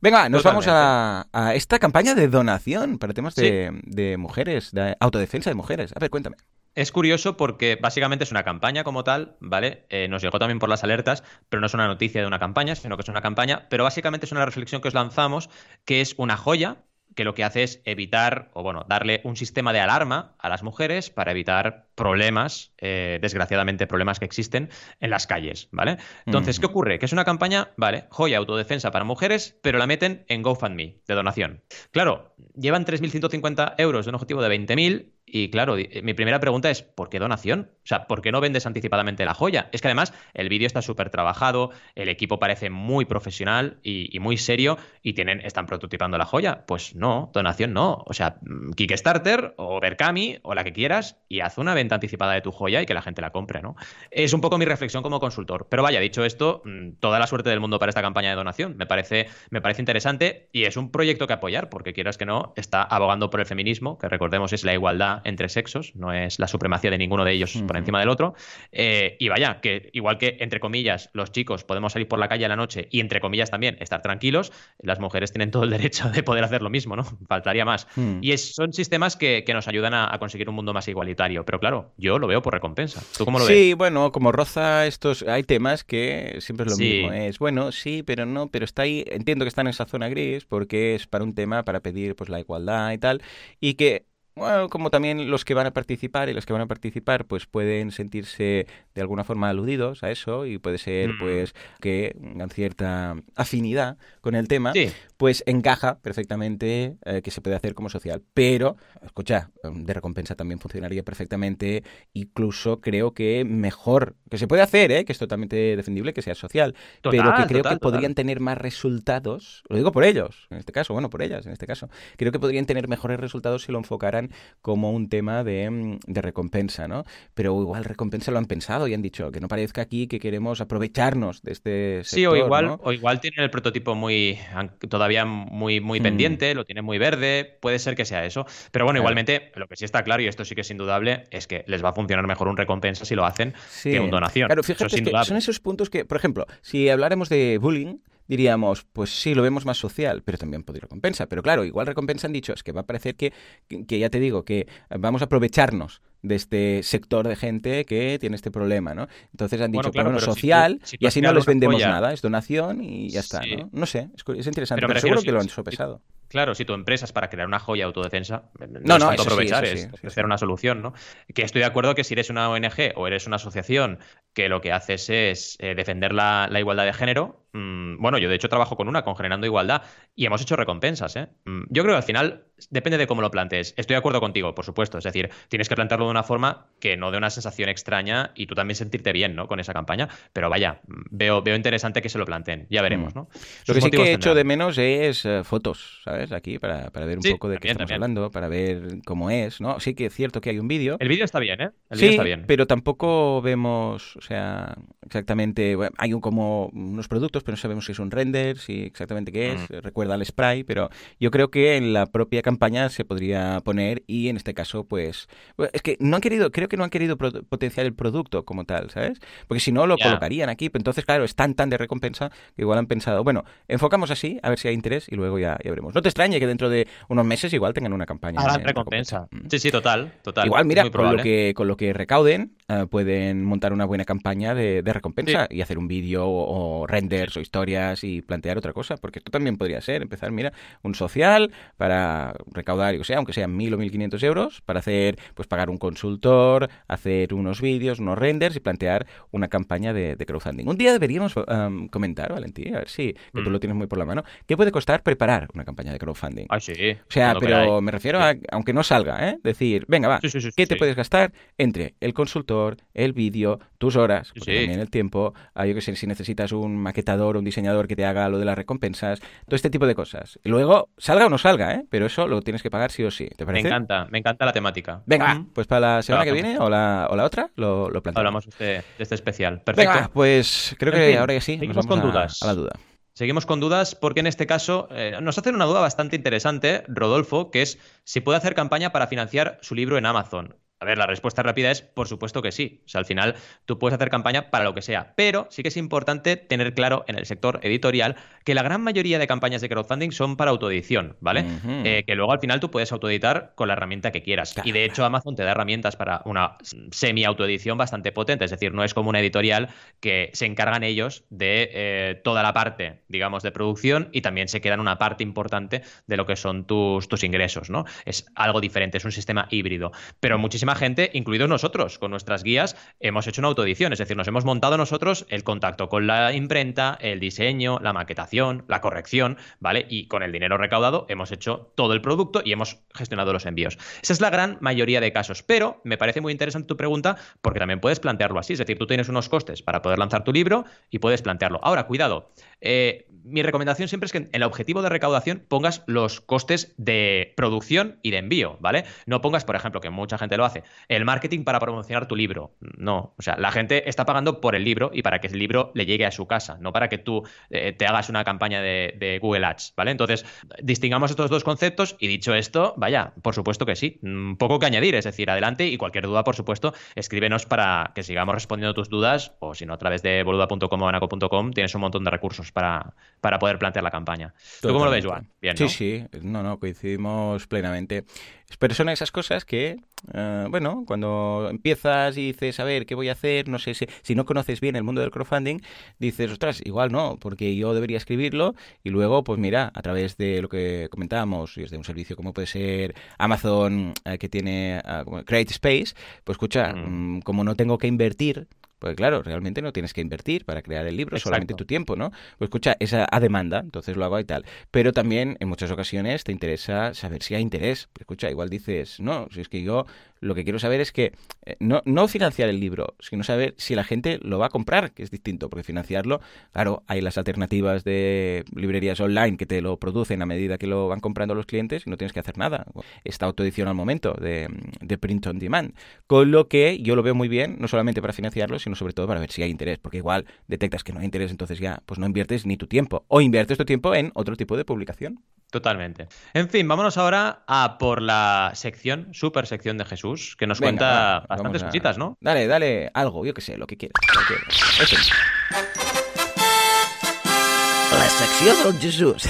Venga, nos vamos a, esta campaña de donación para temas de, mujeres, de autodefensa de mujeres. A ver, cuéntame. Es curioso porque básicamente es una campaña como tal, ¿vale? Eh, nos llegó también por las alertas, pero no es una noticia de una campaña, sino que es una campaña, pero básicamente es una reflexión que os lanzamos, que es una joya que lo que hace es evitar, o bueno, darle un sistema de alarma a las mujeres para evitar problemas, eh, desgraciadamente problemas que existen en las calles, ¿vale? Entonces, ¿qué ocurre? Que es una campaña, vale, joya autodefensa para mujeres, pero la meten en GoFundMe, de donación. Claro, llevan 3.150 euros de un objetivo de 20.000 y claro, eh, mi primera pregunta es, ¿por qué donación? O sea, ¿por qué no vendes anticipadamente la joya? Es que además el vídeo está súper trabajado, el equipo parece muy profesional y, muy serio y tienen, están prototipando la joya. Pues no, donación no. O sea, mm, Kickstarter o Berkami o la que quieras y haz una venta anticipada de tu joya y que la gente la compre, ¿no? Es un poco mi reflexión como consultor. Pero vaya, dicho esto, mm, toda la suerte del mundo para esta campaña de donación. Me parece, me parece interesante y es un proyecto que apoyar porque quieras que no, está abogando por el feminismo, que recordemos es la igualdad entre sexos, no es la supremacía de ninguno de ellos por encima del otro. Eh, y vaya, que igual que entre comillas los chicos podemos salir por la calle a la noche y entre comillas también estar tranquilos, las mujeres tienen todo el derecho de poder hacer lo mismo, ¿no? Faltaría más. Hmm. Y son sistemas que, nos ayudan a, conseguir un mundo más igualitario. Pero claro, yo lo veo por recompensa. ¿Tú cómo lo ves? Sí, bueno, como roza estos, hay temas que siempre es lo mismo. Es bueno, sí, pero no, pero está ahí, entiendo que está en esa zona gris porque es para un tema, para pedir pues la igualdad y tal, y que bueno, como también los que van a participar y los que van a participar pues pueden sentirse de alguna forma aludidos a eso y puede ser mm. pues que tengan cierta afinidad con el tema, pues encaja perfectamente eh, que se puede hacer como social. Pero, escucha, de recompensa también funcionaría perfectamente, incluso creo que mejor, que se puede hacer, ¿eh? que es totalmente defendible que sea social, pero que creo que podrían tener más resultados, lo digo por ellos, en este caso, bueno, por ellas, en este caso, creo que podrían tener mejores resultados si lo enfocaran como un tema de, mm, de recompensa, ¿no? Pero igual recompensa lo han pensado y han dicho que no parezca aquí que queremos aprovecharnos de este sector, Sí, o igual, o igual tienen el prototipo muy todavía muy, muy mm. pendiente, lo tienen muy verde, puede ser que sea eso. Pero bueno, igualmente, lo que sí está claro, y esto sí que es indudable, es que les va a funcionar mejor un recompensa si lo hacen que un donación. Claro, fíjate que son esos puntos que, por ejemplo, si habláramos de bullying, diríamos, pues sí, lo vemos más social, pero también podría recompensa. Pero claro, igual recompensa han dicho, es que va a parecer que, que, ya te digo, que vamos a aprovecharnos de este sector de gente que tiene este problema, ¿no? Entonces han dicho, bueno, social, y así no les vendemos nada, es donación y ya está, ¿no? No sé, es, interesante, pero, seguro que lo han sopesado. Claro, si tu empresa es para crear una joya autodefensa, no, No, es no, tanto sí, aprovechar, es sí, sí, ofrecer una solución, ¿no? Que estoy de acuerdo que si eres una ONG o eres una asociación que lo que haces es eh, defender la, la igualdad de género, mm, bueno, yo de hecho trabajo con una, con Generando Igualdad, y hemos hecho recompensas, ¿eh? Mm, Yo creo que al final depende de cómo lo plantees. Estoy de acuerdo contigo, por supuesto, es decir, tienes que plantearlo de una forma que no dé una sensación extraña y tú también sentirte bien, ¿no? Con esa campaña, pero vaya, mm, veo, veo interesante que se lo planteen, ya veremos, ¿no? Lo que sí que he hecho tendrán. de menos es eh, fotos, ¿sabes? Aquí, para, para ver un Sí, poco de qué también, estamos también. hablando, para ver cómo es, ¿no? Sí que es cierto que hay un vídeo. El vídeo está bien, ¿eh? El sí, vídeo está bien. pero tampoco vemos, o sea, exactamente, bueno, hay un, como unos productos, pero no sabemos si es un render, si exactamente qué es, Mm. recuerda al spray, pero yo creo que en la propia campaña se podría poner y en este caso, pues, bueno, es que no han querido, creo que no han querido potenciar el producto como tal, ¿sabes? Porque si no lo colocarían aquí, pero entonces, claro, es tan tan de recompensa que igual han pensado, bueno, enfocamos así, a ver si hay interés y luego ya, ya veremos. No te extrañe que dentro de unos meses igual tengan una campaña. Harán de recompensa. Sí, sí, total, total. Igual, mira, con lo, que, con lo que recauden, eh, pueden montar una buena campaña de, de recompensa y hacer un vídeo o, o renders o historias y plantear otra cosa, porque esto también podría ser, empezar, mira, un social para recaudar, yo sé, aunque sean mil o mil quinientos euros, para hacer, pues pagar un consultor, hacer unos vídeos, unos renders y plantear una campaña de, de crowdfunding. Un día deberíamos em, comentar, Valentín, a ver si, que tú Mm. lo tienes muy por la mano, ¿qué puede costar preparar una campaña de crowdfunding? Ay, sí. O sea, pero me refiero a, aunque no salga, ¿eh? Decir, venga, va, Sí, sí, sí, ¿qué te puedes gastar entre el consultor, el vídeo, tus horas, también el tiempo, ah, yo que sé, si necesitas un maquetador, un diseñador que te haga lo de las recompensas, todo este tipo de cosas. Y luego, salga o no salga, ¿eh? Pero eso lo tienes que pagar sí o sí, ¿te Me parece? encanta, me encanta la temática. Venga, pues para la semana que viene o la, o la otra, lo, lo planteamos. Hablamos de este, de este especial. Perfecto. Venga, pues creo En que fin, ahora ya sí, nos vamos con a- dudas. a la duda. Seguimos con dudas porque en este caso eh, nos hacen una duda bastante interesante, Rodolfo, que es si puede hacer campaña para financiar su libro en Amazon. A ver, la respuesta rápida es por supuesto que sí. O sea, al final tú puedes hacer campaña para lo que sea, pero sí que es importante tener claro en el sector editorial que la gran mayoría de campañas de crowdfunding son para autoedición, ¿vale? Eh, que luego al final tú puedes autoeditar con la herramienta que quieras. Claro. Y de hecho Amazon te da herramientas para una semi-autoedición bastante potente, es decir, no es como una editorial que se encargan ellos de eh, toda la parte, digamos, de producción y también se quedan una parte importante de lo que son tus, tus ingresos, ¿no? Es algo diferente, es un sistema híbrido. Pero muchísima gente, incluidos nosotros, con nuestras guías, hemos hecho una autoedición, es decir, nos hemos montado nosotros el contacto con la imprenta, el diseño, la maquetación, la corrección, ¿vale? Y con el dinero recaudado hemos hecho todo el producto y hemos gestionado los envíos. Esa es la gran mayoría de casos, pero me parece muy interesante tu pregunta porque también puedes plantearlo así, es decir, tú tienes unos costes para poder lanzar tu libro y puedes plantearlo. Ahora, cuidado, eh, mi recomendación siempre es que en el objetivo de recaudación pongas los costes de producción y de envío, ¿vale? No pongas, por ejemplo, que mucha gente lo hace, el marketing para promocionar tu libro. No, o sea, la gente está pagando por el libro y para que el libro le llegue a su casa, no para que tú eh, te hagas una campaña de, de Google Ads, ¿vale? Entonces, distingamos estos dos conceptos y dicho esto, vaya, por supuesto que sí, un poco que añadir, es decir, adelante y cualquier duda, por supuesto, escríbenos para que sigamos respondiendo tus dudas o si no, a través de boluda.com o anaco.com tienes un montón de recursos para, para poder plantear la campaña. ¿Tú cómo lo ves, Joan? Bien, Sí, ¿no? sí, no, no, coincidimos plenamente. Pero son esas cosas que, eh, bueno, cuando empiezas y dices, a ver, ¿qué voy a hacer? No sé si, si no conoces bien el mundo del crowdfunding, dices, ostras, igual no, porque yo debería escribirlo y luego, pues mira, a través de lo que comentábamos, y desde un servicio como puede ser Amazon, eh, que tiene como Create Space, pues escucha, Mm. mm, como no tengo que invertir pues claro, realmente no tienes que invertir para crear el libro, Exacto. solamente tu tiempo, ¿no? Pues escucha, esa a demanda, entonces lo hago y tal. Pero también en muchas ocasiones te interesa saber si hay interés. Pues escucha, igual dices, no, si es que yo lo que quiero saber es que eh, no, no financiar el libro, sino saber si la gente lo va a comprar, que es distinto, porque financiarlo, claro, hay las alternativas de librerías online que te lo producen a medida que lo van comprando los clientes y no tienes que hacer nada. Esta autoedición al momento de, de print on demand. Con lo que yo lo veo muy bien, no solamente para financiarlo, sino sobre todo para ver si hay interés, porque igual detectas que no hay interés, entonces ya pues no inviertes ni tu tiempo, o inviertes tu tiempo en otro tipo de publicación. Totalmente. En fin, vámonos ahora a por la sección, super sección de Jesús, que nos Venga, cuenta va, bastantes a- cositas, ¿no? Dale, dale algo, yo que sé, lo que quieras. lo que quieras. Eso. La secció del Jesús.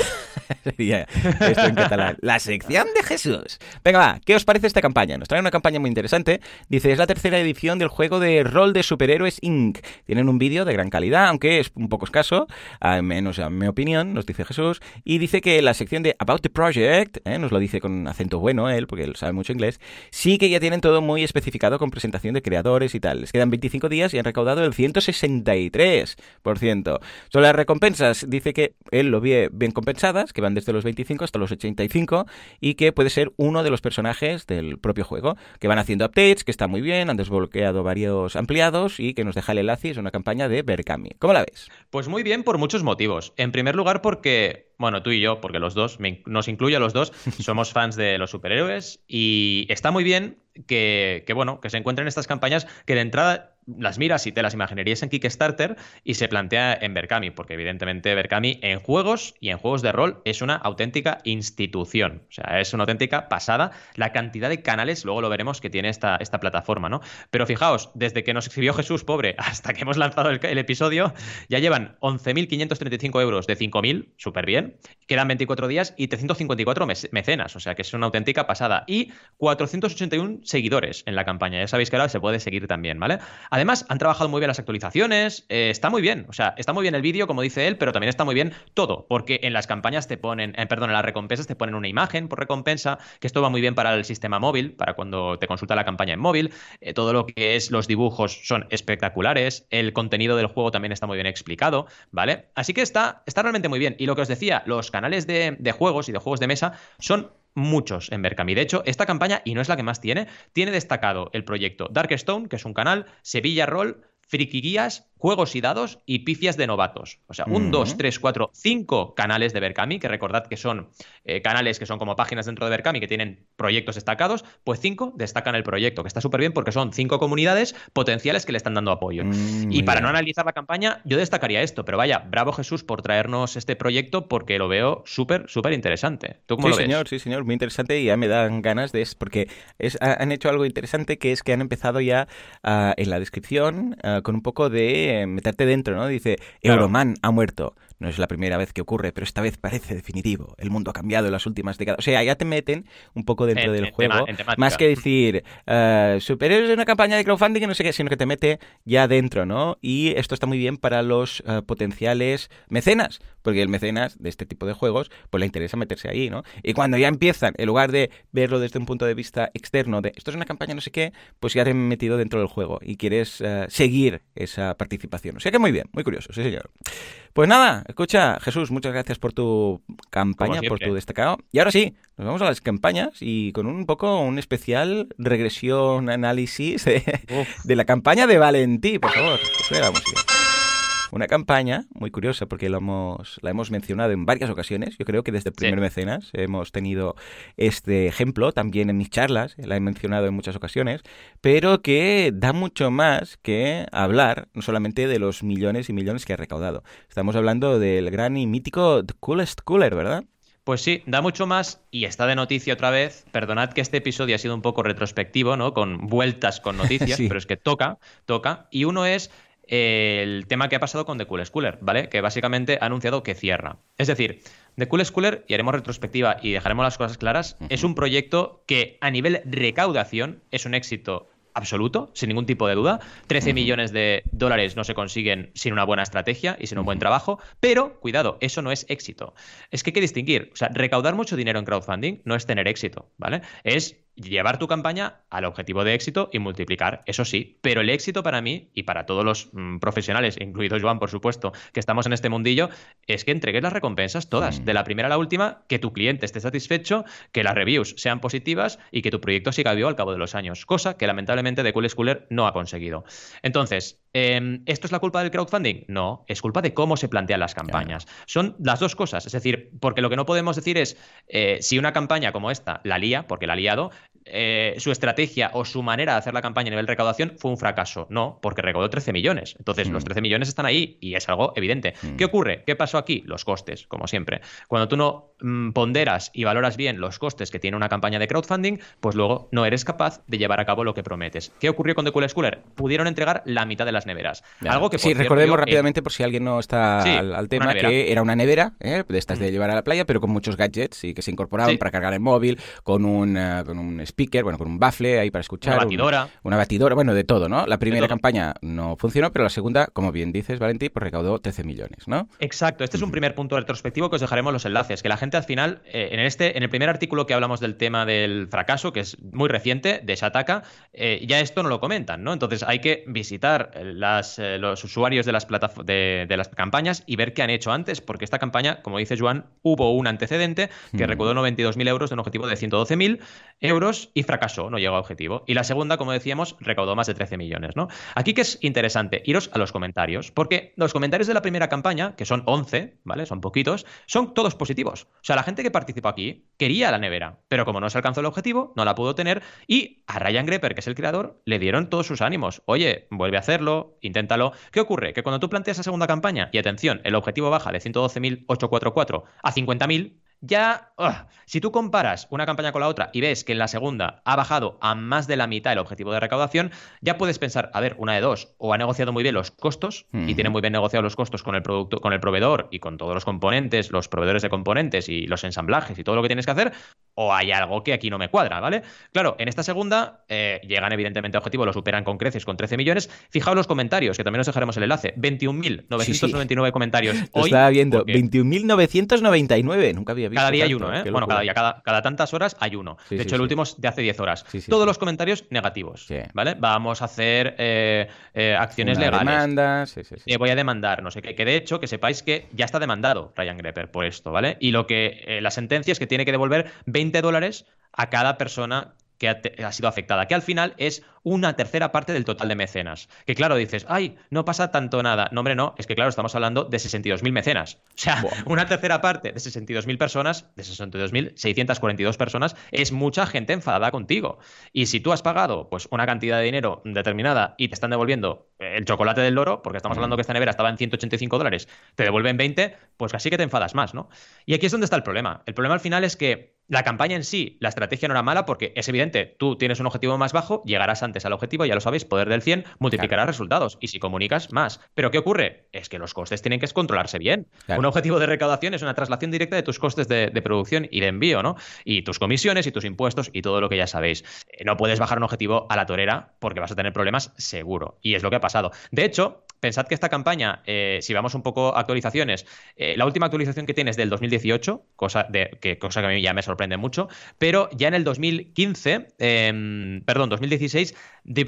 Sería esto en catalán. La sección de Jesús. Venga, va, ¿qué os parece esta campaña? Nos trae una campaña muy interesante. Dice, es la tercera edición del juego de rol de superhéroes Inc. Tienen un vídeo de gran calidad, aunque es un poco escaso, al menos a mi opinión, nos dice Jesús. Y dice que la sección de About the Project, ¿eh? nos lo dice con acento bueno él, porque él sabe mucho inglés, sí que ya tienen todo muy especificado con presentación de creadores y tal. Les quedan 25 días y han recaudado el 163%. Sobre las recompensas, dice que él lo ve bien compensadas, que van desde los 25 hasta los 85 y que puede ser uno de los personajes del propio juego, que van haciendo updates, que está muy bien, han desbloqueado varios ampliados y que nos deja el enlace, es una campaña de Berkami. ¿Cómo la ves? Pues muy bien por muchos motivos. En primer lugar porque bueno, tú y yo, porque los dos, nos incluye a los dos, somos fans de los superhéroes y está muy bien que, que, bueno, que se encuentren estas campañas que de entrada las miras y te las imaginarías en Kickstarter y se plantea en Berkami, porque evidentemente Berkami en juegos y en juegos de rol es una auténtica institución. O sea, es una auténtica pasada la cantidad de canales, luego lo veremos, que tiene esta, esta plataforma, ¿no? Pero fijaos, desde que nos escribió Jesús, pobre, hasta que hemos lanzado el, el episodio, ya llevan 11.535 euros de 5.000, súper bien. Quedan 24 días y 354 mecenas, o sea que es una auténtica pasada. Y 481 seguidores en la campaña. Ya sabéis que ahora se puede seguir también, ¿vale? Además, han trabajado muy bien las actualizaciones, eh, está muy bien, o sea, está muy bien el vídeo, como dice él, pero también está muy bien todo, porque en las campañas te ponen, eh, perdón, en las recompensas te ponen una imagen por recompensa, que esto va muy bien para el sistema móvil, para cuando te consulta la campaña en móvil, eh, todo lo que es los dibujos son espectaculares, el contenido del juego también está muy bien explicado, ¿vale? Así que está, está realmente muy bien. Y lo que os decía, los canales de, de juegos y de juegos de mesa son muchos en Berkami. De hecho, esta campaña, y no es la que más tiene, tiene destacado el proyecto Darkstone, que es un canal, Sevilla Roll, Friki Guías, Juegos y Dados y Pifias de Novatos. O sea, un, dos, tres, cuatro, cinco canales de Berkami, que recordad que son eh, canales que son como páginas dentro de Berkami que tienen proyectos destacados, pues cinco destacan el proyecto, que está súper bien porque son cinco comunidades potenciales que le están dando apoyo. Mm, y para no analizar la campaña, yo destacaría esto, pero vaya, bravo Jesús por traernos este proyecto porque lo veo súper, súper interesante. ¿Tú cómo sí, lo ves? señor, sí, señor, muy interesante y ya me dan ganas de... Porque es, han hecho algo interesante que es que han empezado ya uh, en la descripción uh, con un poco de meterte dentro, ¿no? Dice, Claro. Euroman ha muerto. No es la primera vez que ocurre, pero esta vez parece definitivo. El mundo ha cambiado en las últimas décadas. O sea, ya te meten un poco dentro En- del en juego. tema- más que decir, eh, superhéroes de una campaña de crowdfunding, no sé qué, sino que te mete ya dentro, ¿no? Y esto está muy bien para los eh, potenciales mecenas, porque el mecenas de este tipo de juegos, pues le interesa meterse ahí, ¿no? Y cuando ya empiezan, en lugar de verlo desde un punto de vista externo, de esto es una campaña no sé qué, pues ya te han metido dentro del juego y quieres eh, seguir esa participación. O sea que muy bien, muy curioso, sí señor. Pues nada, escucha, Jesús, muchas gracias por tu campaña, por tu destacado. Y ahora sí, nos vamos a las campañas y con un poco un especial regresión, análisis de, la campaña de Valentí, por favor. suene la música. Una campaña muy curiosa porque lo hemos, la hemos mencionado en varias ocasiones. Yo creo que desde el Sí. primer mecenas hemos tenido este ejemplo, también en mis charlas, la he mencionado en muchas ocasiones, pero que da mucho más que hablar no solamente de los millones y millones que ha recaudado. Estamos hablando del gran y mítico The Coolest Cooler, ¿verdad? Pues sí, da mucho más y está de noticia otra vez. Perdonad que este episodio ha sido un poco retrospectivo, ¿no? Con vueltas con noticias, Sí. pero es que toca, toca. Y uno es el tema que ha pasado con The Cool Schooler, ¿vale? Que básicamente ha anunciado que cierra. Es decir, The Cool Schooler, y haremos retrospectiva y dejaremos las cosas claras, es un proyecto que a nivel recaudación es un éxito absoluto, sin ningún tipo de duda. 13 millones de dólares no se consiguen sin una buena estrategia y sin un buen trabajo, pero cuidado, eso no es éxito. Es que hay que distinguir, o sea, recaudar mucho dinero en crowdfunding no es tener éxito, ¿vale? Es llevar tu campaña al objetivo de éxito y multiplicar, eso sí, pero el éxito para mí y para todos los mm, profesionales, incluido Joan, por supuesto, que estamos en este mundillo, es que entregues las recompensas todas, Mm. de la primera a la última, que tu cliente esté satisfecho, que las reviews sean positivas y que tu proyecto siga vivo al cabo de los años, cosa que lamentablemente The Cool Schooler no ha conseguido. Entonces, eh, ¿esto es la culpa del crowdfunding? No, es culpa de cómo se plantean las campañas. Son las dos cosas, es decir, porque lo que no podemos decir es, eh, si una campaña como esta la lía, porque la ha liado, eh, su estrategia o su manera de hacer la campaña a nivel de recaudación fue un fracaso. No, porque recaudó 13 millones. Entonces, los 13 mm. millones están ahí y es algo evidente. Mm. ¿Qué ocurre? ¿Qué pasó aquí? Los costes, como siempre. Cuando tú no mm, ponderas y valoras bien los costes que tiene una campaña de crowdfunding, pues luego no eres capaz de llevar a cabo lo que prometes. ¿Qué ocurrió con The Cool Schooler? Pudieron entregar la mitad de las neveras. Algo que Sí, recordemos rápidamente, por si alguien no está al, tema, que era una nevera, ¿eh? de estas de llevar a la playa, pero con muchos gadgets y que se incorporaban para cargar el móvil, con un, eh, con un speaker, bueno, con un baffle ahí para escuchar. Una batidora. una batidora, bueno, de todo, ¿no? La primera campaña no funcionó, pero la segunda, como bien dices, Valentí, pues recaudó 13 millones, ¿no? Exacto. Este es un primer punto retrospectivo que os dejaremos los enlaces. Que la gente al final, eh, en este, en el primer artículo que hablamos del tema del fracaso, que es muy reciente, de Shataka, eh, ya esto no lo comentan, ¿no? Entonces hay que visitar las, los usuarios de las, de, de, las campañas y ver qué han hecho antes, porque esta campaña, como dice Joan, hubo un antecedente que recaudó 92.000 euros de un objetivo de 112.000 euros y fracasó, no llegó a objetivo. Y la segunda, como decíamos, recaudó más de 13 millones, ¿no? Aquí que es interesante, iros a los comentarios, porque los comentarios de la primera campaña, que son 11, ¿vale? Son poquitos, son todos positivos. O sea, la gente que participó aquí quería la nevera, pero como no se alcanzó el objetivo, no la pudo tener y a Ryan Grepper, que es el creador, le dieron todos sus ánimos. Oye, vuelve a hacerlo, inténtalo. ¿Qué ocurre? Que cuando tú planteas la segunda campaña y atención, el objetivo baja de 112.844 a 50.000, ya, si tú comparas una campaña con la otra y ves que en la segunda ha bajado a más de la mitad el objetivo de recaudación, ya puedes pensar, a ver, una de dos, o ha negociado muy bien los costos y tiene muy bien negociado los costos con el producto, con el proveedor y con todos los componentes, los proveedores de componentes y los ensamblajes y todo lo que tienes que hacer, o hay algo que aquí no me cuadra, ¿vale? Claro, en esta segunda eh, llegan evidentemente a objetivo, lo superan con creces con 13 millones. Fijaos los comentarios, que también os dejaremos el enlace. 21.999 comentarios. Lo estaba viendo, 21.999, nunca había cada día hay uno, ¿eh? Bueno, cada día, cada, cada, tantas horas hay uno. de hecho, el último es de hace 10 horas. Todos los comentarios negativos, ¿vale? Vamos a hacer eh, eh, acciones legales. Demanda, sí, sí, voy a demandar, no sé qué. Que de hecho, que sepáis que ya está demandado Ryan Grepper por esto, ¿vale? Y lo que eh, la sentencia es que tiene que devolver 20 dólares a cada persona que ha, sido afectada, que al final es una tercera parte del total de mecenas. Que claro, dices, ay, no pasa tanto nada. No, hombre, no, es que claro, estamos hablando de 62.000 mecenas. O sea, una tercera parte de 62.000 personas, de 62.642 personas, es mucha gente enfadada contigo. Y si tú has pagado pues una cantidad de dinero determinada y te están devolviendo el chocolate del loro, porque estamos hablando que esta nevera estaba en 185 dólares, te devuelven 20, pues casi que te enfadas más, ¿no? Y aquí es donde está el problema. El problema al final es que la campaña en sí, la estrategia no era mala porque es evidente, tú tienes un objetivo más bajo, llegarás antes al objetivo, ya lo sabéis, poder del 100, multiplicarás resultados y si comunicas, más. Pero ¿qué ocurre? Es que los costes tienen que controlarse bien. Un objetivo de recaudación es una traslación directa de tus costes de, producción y de envío, ¿no? Y tus comisiones y tus impuestos y todo lo que ya sabéis. Eh, no puedes bajar un objetivo a la torera porque vas a tener problemas seguro. Y es lo que ha pasado. De hecho, pensad que esta campaña, eh, si vamos un poco a actualizaciones, eh, la última actualización que tienes del 2018, cosa, de, que, cosa que a mí ya me sorprende mucho, pero ya en el 2015, em, perdón, 2016, The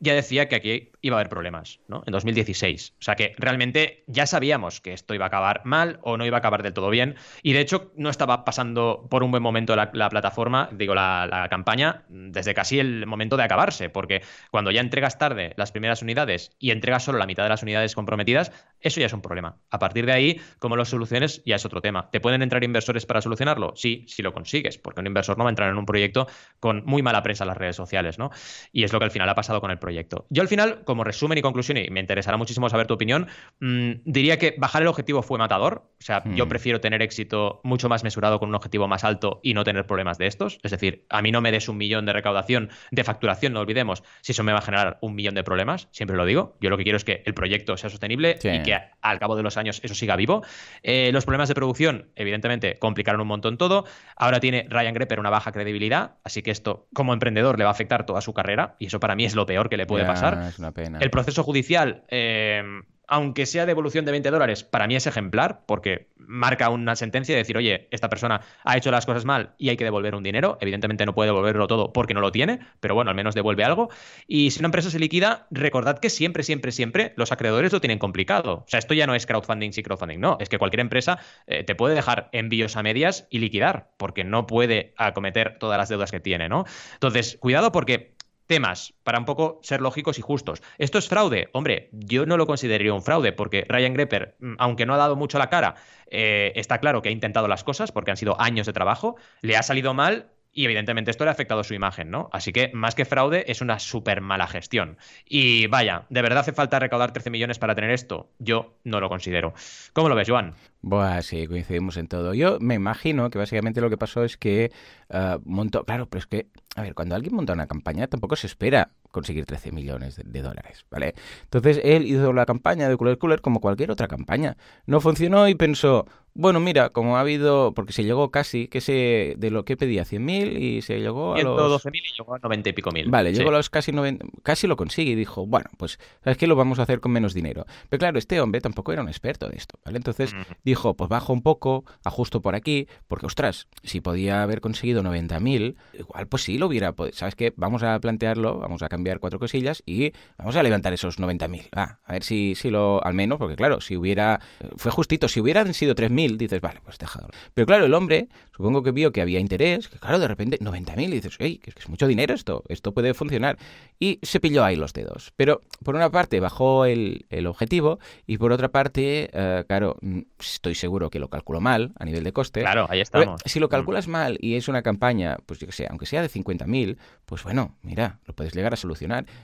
ya decía que aquí iba a haber problemas, ¿no? En 2016. O sea que realmente ya sabíamos que esto iba a acabar mal o no iba a acabar del todo bien. Y de hecho no estaba pasando por un buen momento la, plataforma, digo, la, campaña, desde casi el momento de acabarse. Porque cuando ya entregas tarde las primeras unidades y entregas solo la mitad de las unidades comprometidas, eso ya es un problema. A partir de ahí, como lo soluciones, ya es otro tema. ¿Te pueden entrar inversores para solucionarlo? Sí, si lo consigues, porque un inversor no va a entrar en un proyecto con muy mala prensa en las redes sociales, ¿no? Y es lo que al final ha pasado con el proyecto proyecto. Yo al final, como resumen y conclusión, y me interesará muchísimo saber tu opinión, mm, diría que bajar el objetivo fue matador. O sea, yo hmm. prefiero tener éxito mucho más mesurado con un objetivo más alto y no tener problemas de estos. Es decir, a mí no me des un millón de recaudación, de facturación, no olvidemos, si eso me va a generar un millón de problemas, siempre lo digo. Yo lo que quiero es que el proyecto sea sostenible y que al cabo de los años eso siga vivo. Eh, los problemas de producción, evidentemente, complicaron un montón todo. Ahora tiene Ryan Grepper una baja credibilidad, así que esto como emprendedor le va a afectar toda su carrera y eso para mí es lo peor que le puede pasar. El proceso judicial, eh, aunque sea devolución de 20 dólares, para mí es ejemplar, porque marca una sentencia de decir, oye, esta persona ha hecho las cosas mal y hay que devolver un dinero. Evidentemente no puede devolverlo todo porque no lo tiene, pero bueno, al menos devuelve algo. Y si una empresa se liquida, recordad que siempre, siempre, siempre los acreedores lo tienen complicado. O sea, esto ya no es crowdfunding sí crowdfunding, no. Es que cualquier empresa eh, te puede dejar envíos a medias y liquidar, porque no puede acometer todas las deudas que tiene, ¿no? Entonces, cuidado porque temas, para un poco ser lógicos y justos. ¿Esto es fraude? Hombre, yo no lo consideraría un fraude, porque Ryan Grepper, mm, aunque no ha dado mucho la cara, eh, está claro que ha intentado las cosas, porque han sido años de trabajo, le ha salido mal y evidentemente esto le ha afectado a su imagen, ¿no? Así que más que fraude es una súper mala gestión. Y vaya, ¿de verdad hace falta recaudar 13 millones para tener esto? Yo no lo considero. ¿Cómo lo ves, Joan? Buah, sí, coincidimos en todo. Yo me imagino que básicamente lo que pasó es que uh, montó, claro, pero es que, a ver, cuando alguien monta una campaña tampoco se espera conseguir 13 millones de, de, dólares, ¿vale? Entonces él hizo la campaña de Cooler Cooler como cualquier otra campaña. No funcionó y pensó, bueno, mira, como ha habido, porque se llegó casi, que se, de lo que pedía, 100.000 y se llegó a los... 112.000 y llegó a 90 y pico mil. Vale, sí. llegó a los casi 90, casi lo consigue y dijo, bueno, pues, ¿sabes qué? Lo vamos a hacer con menos dinero. Pero claro, este hombre tampoco era un experto de esto, ¿vale? Entonces dijo, pues bajo un poco, ajusto por aquí, porque, ostras, si podía haber conseguido 90.000, igual pues sí lo hubiera, ¿sabes qué? Vamos a plantearlo, vamos a cambiar cuatro cosillas y vamos a levantar esos 90.000. Ah, a ver si, si lo, al menos, porque claro, si hubiera, fue justito, si hubieran sido 3.000, dices, vale, pues déjalo. Pero claro, el hombre, supongo que vio que había interés, que claro, de repente 90.000 y dices, hey, que es mucho dinero esto, esto puede funcionar. Y se pilló ahí los dedos. Pero por una parte bajó el, el objetivo y por otra parte, uh, claro, estoy seguro que lo calculó mal a nivel de coste. Claro, ahí estamos. Si lo calculas mal y es una campaña, pues yo que sé, aunque sea de 50.000, pues bueno, mira, lo puedes llegar a solucionar.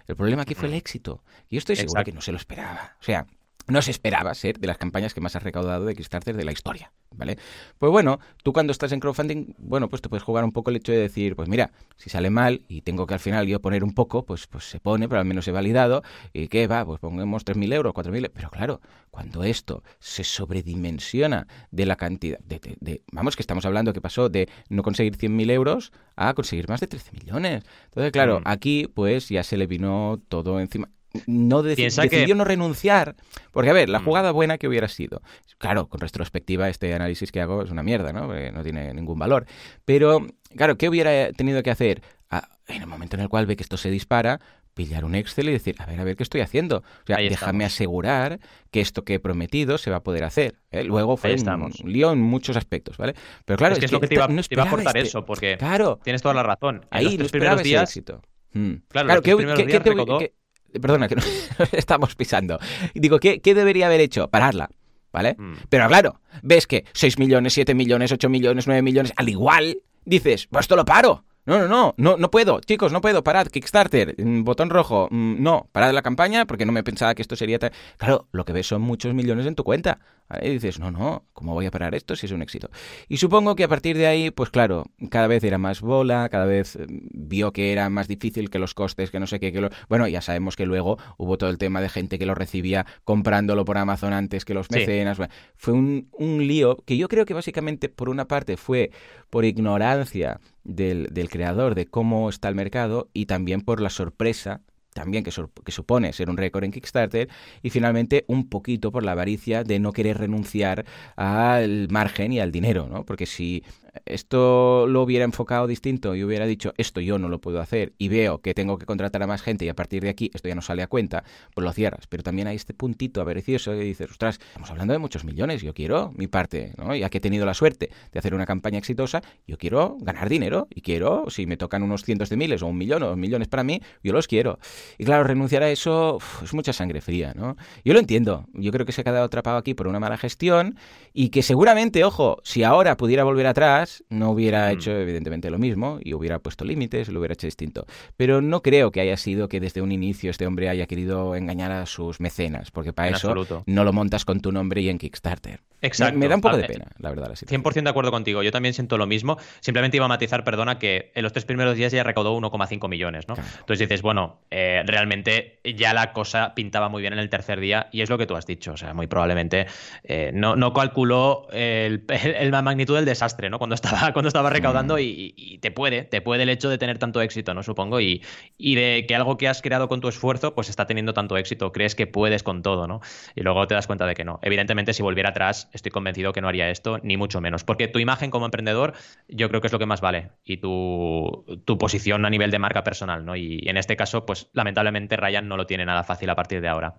El problema aquí fue el éxito. Y yo estoy seguro Exacto. que no se lo esperaba. O sea, no se esperaba ser de las campañas que más has recaudado de Kickstarter de la historia, ¿vale? Pues bueno, tú cuando estás en crowdfunding, bueno, pues te puedes jugar un poco el hecho de decir, pues mira, si sale mal y tengo que al final yo poner un poco, pues, pues se pone, pero al menos he validado, y qué va, pues pongamos 3.000 euros, 4.000, pero claro, cuando esto se sobredimensiona de la cantidad, de, de, de, vamos, que estamos hablando que pasó de no conseguir 100.000 euros a conseguir más de 13 millones. Entonces, claro, mm. aquí pues ya se le vino todo encima no dec decidió que... no renunciar. Porque, a ver, la jugada buena que hubiera sido. Claro, con retrospectiva, este análisis que hago es una mierda, ¿no? Porque no tiene ningún valor. Pero, claro, ¿qué hubiera tenido que hacer? Ah, en el momento en el cual ve que esto se dispara, pillar un Excel y decir, a ver, a ver qué estoy haciendo. O sea, Ahí déjame estamos. asegurar que esto que he prometido se va a poder hacer. ¿eh? Luego fue un, un lío en muchos aspectos, ¿vale? Pero claro, es que es, lo que te iba, no te iba a aportar este- eso, porque Claro, tienes toda la razón. En ahí los tres esperaba primeros días, éxito. Mm. Claro, los tres ¿qué- primeros qué- días qué- perdona, que no, estamos pisando. Digo, ¿qué, qué debería haber hecho? Pararla. ¿Vale? Mm. Pero claro, ves que 6 millones, 7 millones, 8 millones, 9 millones, al igual, dices, pues esto lo paro. No, no, no, no, no puedo, chicos, no puedo, parad, Kickstarter, mm, botón rojo, mm, no, parad la campaña porque no me pensaba que esto sería tan... Claro, lo que ves son muchos millones en tu cuenta. ¿vale? Y dices, no, no, ¿cómo voy a parar esto si es un éxito? Y supongo que a partir de ahí, pues claro, cada vez era más bola, cada vez eh, vio que era más difícil que los costes, que no sé qué, que lo... Bueno, ya sabemos que luego hubo todo el tema de gente que lo recibía comprándolo por Amazon antes que los Sí. mecenas. Bueno, fue un, un lío que yo creo que básicamente por una parte fue por ignorancia del, del creador de cómo está el mercado y también por la sorpresa también que, que supone ser un récord en Kickstarter y finalmente un poquito por la avaricia de no querer renunciar al margen y al dinero, ¿no? Porque si esto lo hubiera enfocado distinto y hubiera dicho esto yo no lo puedo hacer y veo que tengo que contratar a más gente y a partir de aquí esto ya no sale a cuenta, pues lo cierras. Pero también hay este puntito avaricioso que dices, ostras, estamos hablando de muchos millones, yo quiero mi parte, ¿no? Ya que he tenido la suerte de hacer una campaña exitosa, yo quiero ganar dinero y quiero, si me tocan unos cientos de miles o un millón o dos millones para mí, yo los quiero. Y claro, renunciar a eso uf, es mucha sangre fría, ¿no? Yo lo entiendo, yo creo que se ha quedado atrapado aquí por una mala gestión y que seguramente, ojo, si ahora pudiera volver atrás, no hubiera Mm. hecho evidentemente lo mismo y hubiera puesto límites, lo hubiera hecho distinto. Pero no creo que haya sido que desde un inicio este hombre haya querido engañar a sus mecenas, porque para En eso absoluto. no lo montas con tu nombre y en Kickstarter. Exacto. Me, da un poco de pena, la verdad. La situación. 100% de acuerdo contigo, yo también siento lo mismo. Simplemente iba a matizar, perdona, que en los tres primeros días ya recaudó 1,5 millones, ¿no? Claro. Entonces dices, bueno, eh, realmente ya la cosa pintaba muy bien en el tercer día y es lo que tú has dicho, o sea, muy probablemente eh, no, no calculó el- el- la magnitud del desastre, ¿no? Cuando estaba, cuando estaba recaudando y, y te puede, te puede el hecho de tener tanto éxito, ¿no? Supongo, y, y de que algo que has creado con tu esfuerzo, pues está teniendo tanto éxito, crees que puedes con todo, ¿no? Y luego te das cuenta de que no. Evidentemente, si volviera atrás, estoy convencido que no haría esto, ni mucho menos. Porque tu imagen como emprendedor, yo creo que es lo que más vale. Y tu, tu posición a nivel de marca personal, ¿no? Y en este caso, pues lamentablemente Ryan no lo tiene nada fácil a partir de ahora.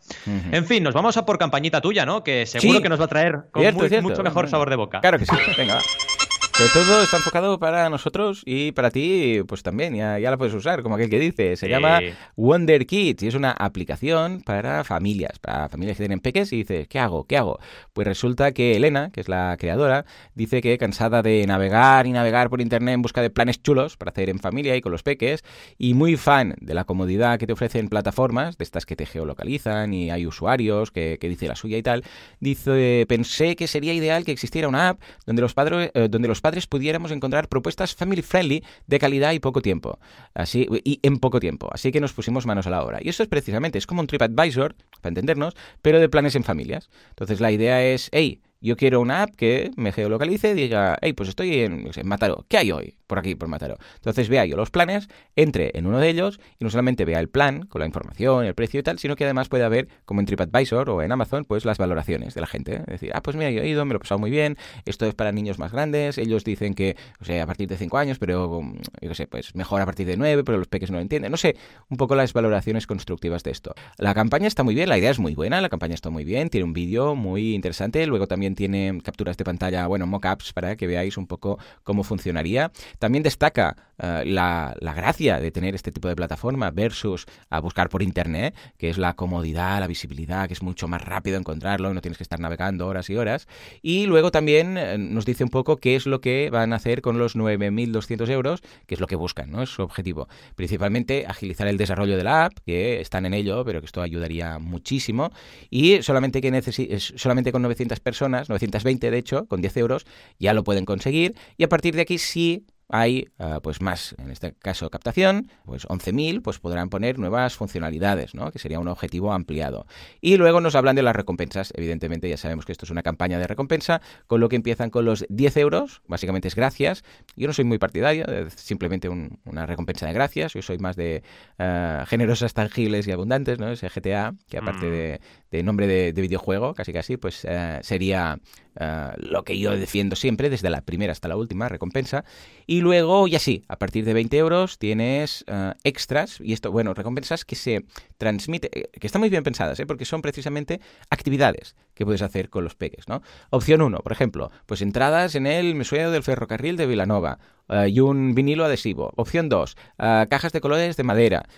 En fin, nos vamos a por campañita tuya, ¿no? Que seguro Sí. que nos va a traer con Cierto, muy- cierto. mucho mejor sabor de boca. Claro que sí, venga. Sobre todo está enfocado para nosotros y para ti, pues también, ya, ya la puedes usar, como aquel que dice. Se Sí. llama Wonder Kids y es una aplicación para familias, para familias que tienen peques y dices, ¿qué hago? ¿Qué hago? Pues resulta que Elena, que es la creadora, dice que cansada de navegar y navegar por internet en busca de planes chulos para hacer en familia y con los peques, y muy fan de la comodidad que te ofrecen plataformas, de estas que te geolocalizan y hay usuarios que, que dice la suya y tal, dice, pensé que sería ideal que existiera una app donde los, padres, eh, donde los padres pudiéramos encontrar propuestas family friendly de calidad y poco tiempo. Así, y en poco tiempo. Así que nos pusimos manos a la obra. Y eso es precisamente, es como un TripAdvisor, para entendernos, pero de planes en familias. Entonces la idea es, hey, yo quiero una app que me geolocalice y diga, hey, pues estoy en, qué sé. ¿Qué hay hoy? Por aquí, por Mataró. Entonces vea yo los planes, entre en uno de ellos y no solamente vea el plan con la información, el precio y tal, sino que además pueda ver, como en TripAdvisor o en Amazon, pues las valoraciones de la gente. Es decir, ah, pues mira, yo he ido, me lo he pasado muy bien, esto es para niños más grandes, ellos dicen que, o sea, a partir de 5 años, pero, mm, yo qué sé, pues mejor a partir de 9, pero los peques no lo entienden. No sé, un poco las valoraciones constructivas de esto. La campaña está muy bien, la idea es muy buena, la campaña está muy bien, tiene un vídeo muy interesante, luego también tiene capturas de pantalla, bueno, mockups para que veáis un poco cómo funcionaría. También destaca eh, la, la gracia de tener este tipo de plataforma versus a buscar por internet, que es la comodidad, la visibilidad, que es mucho más rápido encontrarlo, no tienes que estar navegando horas y horas. Y luego también eh, nos dice un poco qué es lo que van a hacer con los 9.200 euros, que es lo que buscan, ¿no? Es su objetivo. Principalmente agilizar el desarrollo de la app, que están en ello, pero que esto ayudaría muchísimo. Y solamente, que solamente con 900 personas, 920 de hecho, con 10 euros, ya lo pueden conseguir. Y a partir de aquí sí hay ah, pues más, en este caso captación, pues 11.000, pues podrán poner nuevas funcionalidades, ¿no? que sería un objetivo ampliado. Y luego nos hablan de las recompensas, evidentemente ya sabemos que esto es una campaña de recompensa, con lo que empiezan con los 10 euros, básicamente es gracias. Yo no soy muy partidario, es simplemente un- una recompensa de gracias, yo soy más de ah, generosas, tangibles y abundantes, ¿no? ese GTA, que aparte Mm. de, de nombre de, de videojuego, casi casi, pues eh, sería eh, lo que yo defiendo siempre, desde la primera hasta la última recompensa. Y luego, ya sí, a partir de 20 euros tienes eh, extras, y esto, bueno, recompensas que se transmiten, eh, que están muy bien pensadas, ¿eh? porque son precisamente actividades que puedes hacer con los peques, ¿no? Opción 1, por ejemplo, pues entradas en el Museo del Ferrocarril de Vilanova y un vinilo adhesivo. Opción 2, cajas de colores de madera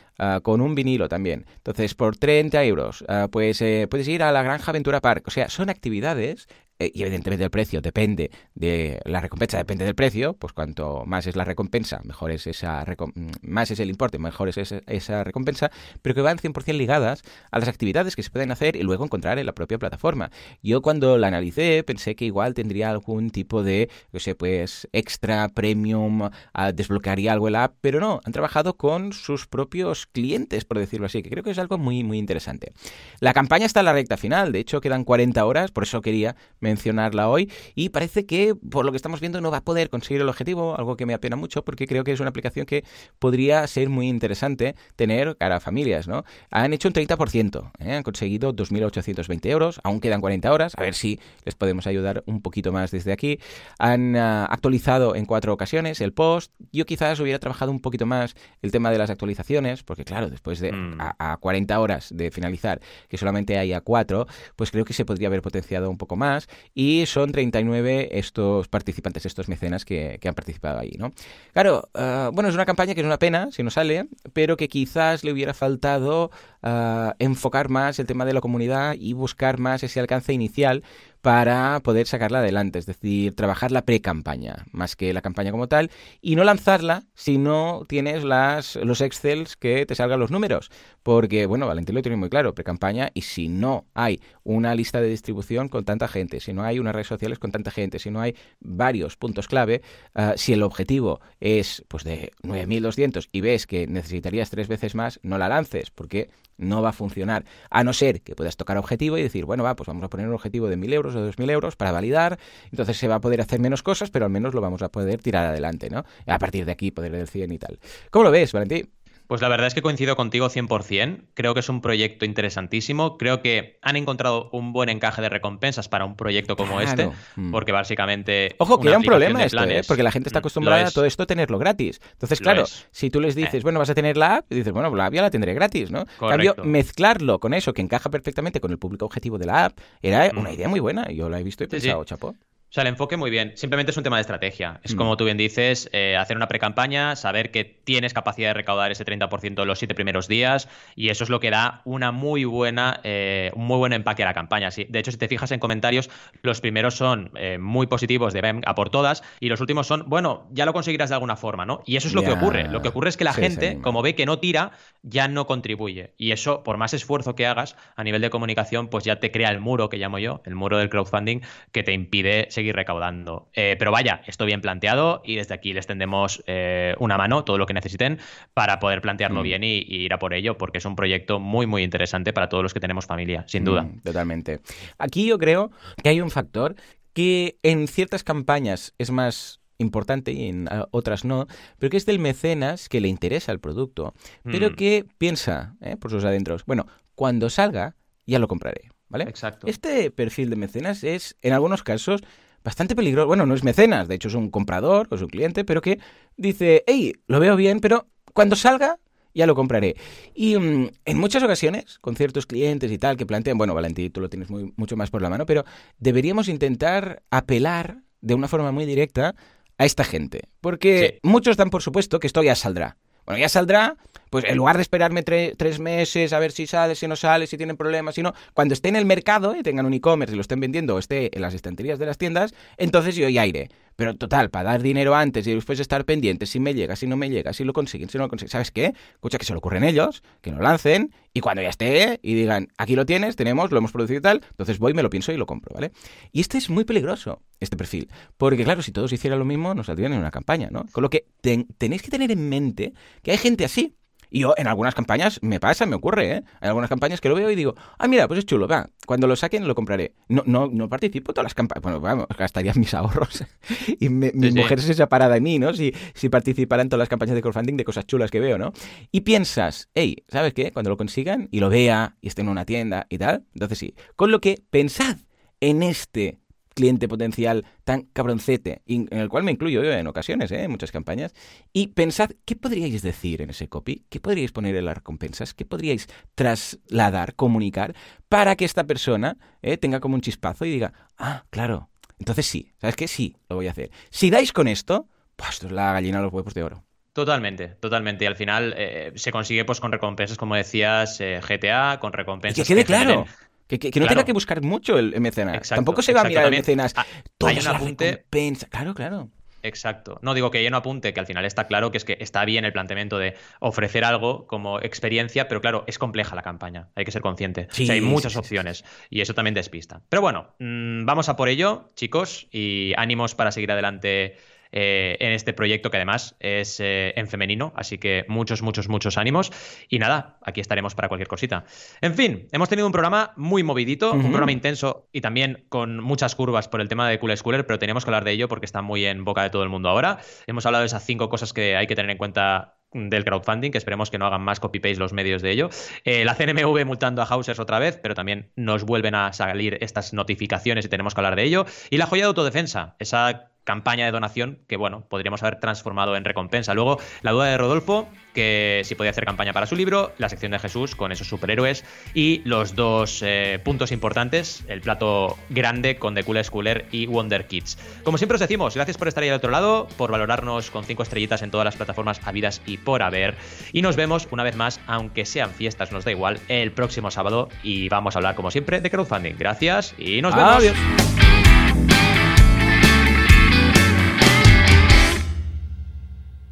con un vinilo también. Entonces, por 30 euros, pues puedes ir a la Granja Aventura Park. O sea, son actividades eh, y evidentemente el precio depende de la recompensa depende del precio pues cuanto más es la recompensa mejor es esa mm, más es el importe mejor es esa, recompensa pero que van 100% ligadas a las actividades que se pueden hacer y luego encontrar en la propia plataforma. Yo cuando la analicé pensé que igual tendría algún tipo de no sé pues extra premium ah, desbloquearía algo en la app pero no han trabajado con sus propios clientes por decirlo así que creo que es algo muy muy interesante. La campaña está en la recta final de hecho quedan 40 horas por eso quería mencionarla hoy y parece que por lo que estamos viendo no va a poder conseguir el objetivo, algo que me apena mucho porque creo que es una aplicación que podría ser muy interesante tener cara a familias, ¿no? Han hecho un 30%, ¿eh? han conseguido 2.820 euros, aún quedan 40 horas, a ver si les podemos ayudar un poquito más desde aquí. Han uh, actualizado en cuatro ocasiones el post, yo quizás hubiera trabajado un poquito más el tema de las actualizaciones, porque claro, después de Mm. a, a 40 horas de finalizar, que solamente haya cuatro, pues creo que se podría haber potenciado un poco más y son 39 estos participantes, estos mecenas que, que han participado ahí, ¿no? Claro, uh, bueno, es una campaña que es una pena si no sale, pero que quizás le hubiera faltado uh, enfocar más el tema de la comunidad y buscar más ese alcance inicial para poder sacarla adelante, es decir, trabajar la pre-campaña más que la campaña como tal y no lanzarla si no tienes las, los excels que te salgan los números, porque bueno, Valentín lo tiene muy claro, pre-campaña y si no hay una lista de distribución con tanta gente, si no hay unas redes sociales con tanta gente, si no hay varios puntos clave, uh, si el objetivo es pues de 9.200 y ves que necesitarías tres veces más, no la lances, porque no va a funcionar, a no ser que puedas tocar objetivo y decir, bueno, va, pues vamos a poner un objetivo de 1.000 euros o 2.000 euros para validar, entonces se va a poder hacer menos cosas, pero al menos lo vamos a poder tirar adelante, ¿no? A partir de aquí poder del 100 y tal. ¿Cómo lo ves, Valentín? Pues la verdad es que coincido contigo 100%. Creo que es un proyecto interesantísimo. Creo que han encontrado un buen encaje de recompensas para un proyecto como Claro. este, Mm. porque básicamente... Ojo, que una era un problema esto, ¿eh? porque la gente está acostumbrada a todo esto tenerlo gratis. Entonces, claro, si tú les dices, Eh. bueno, vas a tener la app, y dices, bueno, la app ya la tendré gratis, ¿no? En cambio, mezclarlo con eso, que encaja perfectamente con el público objetivo de la app, era una Mm. idea muy buena. Yo la he visto y he Sí, sí. pensado, chapo. O sea, el enfoque muy bien. Simplemente es un tema de estrategia. Es mm. como tú bien dices, eh, hacer una pre-campaña, saber que tienes capacidad de recaudar ese 30% en los siete primeros días y eso es lo que da una muy buena, eh, un muy buen empaque a la campaña. De hecho, si te fijas en comentarios, los primeros son eh, muy positivos de a por todas y los últimos son, bueno, ya lo conseguirás de alguna forma, ¿no? Y eso es lo que ocurre. Lo que ocurre es que la gente, como ve que no tira, ya no contribuye. Y eso, por más esfuerzo que hagas a nivel de comunicación, pues ya te crea el muro que llamo yo, el muro del crowdfunding, que te impide seguir recaudando. Eh, pero vaya, esto bien planteado y desde aquí les tendemos eh, una mano, todo lo que necesiten, para poder plantearlo mm. bien y, ir a por ello, porque es un proyecto muy, muy interesante para todos los que tenemos familia, sin duda. Mm, totalmente. Aquí yo creo que hay un factor que en ciertas campañas es más importante y en otras no, pero que es del mecenas que le interesa el producto, pero mm. que piensa ¿eh? por sus adentros, bueno, cuando salga ya lo compraré. ¿vale? Exacto. Este perfil de mecenas es, en algunos casos, bastante peligroso. Bueno, no es mecenas, de hecho es un comprador o es un cliente, pero que dice, hey, lo veo bien, pero cuando salga ya lo compraré. Y mm, en muchas ocasiones, con ciertos clientes y tal, que plantean, bueno, Valentín, tú lo tienes muy, mucho más por la mano, pero deberíamos intentar apelar de una forma muy directa a esta gente. Porque muchos dan por supuesto que esto ya saldrá. Bueno, ya saldrá, pues en lugar de esperarme tres meses a ver si sale, si no sale, si tienen problemas, si no, cuando esté en el mercado y tengan un e-commerce y lo estén vendiendo o esté en las estanterías de las tiendas, entonces yo ya iré. Pero total, para dar dinero antes y después estar pendiente si me llega, si no me llega, si lo consiguen, si no lo consiguen. ¿Sabes qué? Escucha, que se lo ocurren ellos, que lo lancen y cuando ya esté y digan, aquí lo tienes, tenemos, lo hemos producido y tal, entonces voy, me lo pienso y lo compro, ¿vale? Y este es muy peligroso, este perfil. Porque claro, si todos hicieran lo mismo, nos saldrían en una campaña, ¿no? Con lo que tenéis que tener en mente que hay gente así y yo en algunas campañas me pasa, me ocurre, ¿eh? Hay algunas campañas que lo veo y digo, ah, mira, pues es chulo, va, cuando lo saquen lo compraré. No, no, no participo en todas las campañas, bueno, vamos, gastaría mis ahorros y mi mujer se separada de mí, ¿no? Si, si participara en todas las campañas de crowdfunding de cosas chulas que veo, ¿no? Y piensas, hey, ¿sabes qué? Cuando lo consigan y lo vea y esté en una tienda y tal, entonces sí. Con lo que pensad en este cliente potencial tan cabroncete, en el cual me incluyo yo en ocasiones, ¿eh? en muchas campañas, y pensad, ¿qué podríais decir en ese copy? ¿Qué podríais poner en las recompensas? ¿Qué podríais trasladar, comunicar, para que esta persona ¿eh? tenga como un chispazo y diga, ah, claro, entonces sí, ¿sabes qué? Sí, lo voy a hacer. Si dais con esto, pues esto es la gallina de los huevos de oro. Totalmente, totalmente. Y al final eh, se consigue pues con recompensas, como decías, GTA, con recompensas. que quede claro. Que, no tenga que buscar mucho el mecenas. Tampoco se va a mirar el mecenas. Ah, hay un apunte. Claro, claro. Exacto. No digo que yo no apunte, que al final está claro que es que está bien el planteamiento de ofrecer algo como experiencia, pero claro, es compleja la campaña, hay que ser consciente. hay muchas opciones y eso también despista. Pero bueno, mm, vamos a por ello, chicos, y ánimos para seguir adelante eh, en este proyecto que además es eh, en femenino, así que muchos, muchos, muchos ánimos. Y nada, aquí estaremos para cualquier cosita. En fin, hemos tenido un programa muy movidito, un programa intenso y también con muchas curvas por el tema de Cool Schooler, pero tenemos que hablar de ello porque está muy en boca de todo el mundo ahora. Hemos hablado de esas cinco cosas que hay que tener en cuenta del crowdfunding, que esperemos que no hagan más copy-paste los medios de ello. Eh, la CNMV multando a Hausers otra vez, pero también nos vuelven a salir estas notificaciones y tenemos que hablar de ello. Y la joya de autodefensa, esa campaña de donación que, bueno, podríamos haber transformado en recompensa. Luego, la duda de Rodolfo, que si podía hacer campaña para su libro, la sección de Jesús con esos superhéroes y los dos eh, puntos importantes, el plato grande con The Cool Schooler y Wonder Kids. Como siempre os decimos, gracias por estar ahí al otro lado, por valorarnos con cinco estrellitas en todas las plataformas habidas y por haber. Y nos vemos una vez más, aunque sean fiestas, nos da igual, el próximo sábado y vamos a hablar como siempre de crowdfunding. Gracias y nos vemos. Adiós.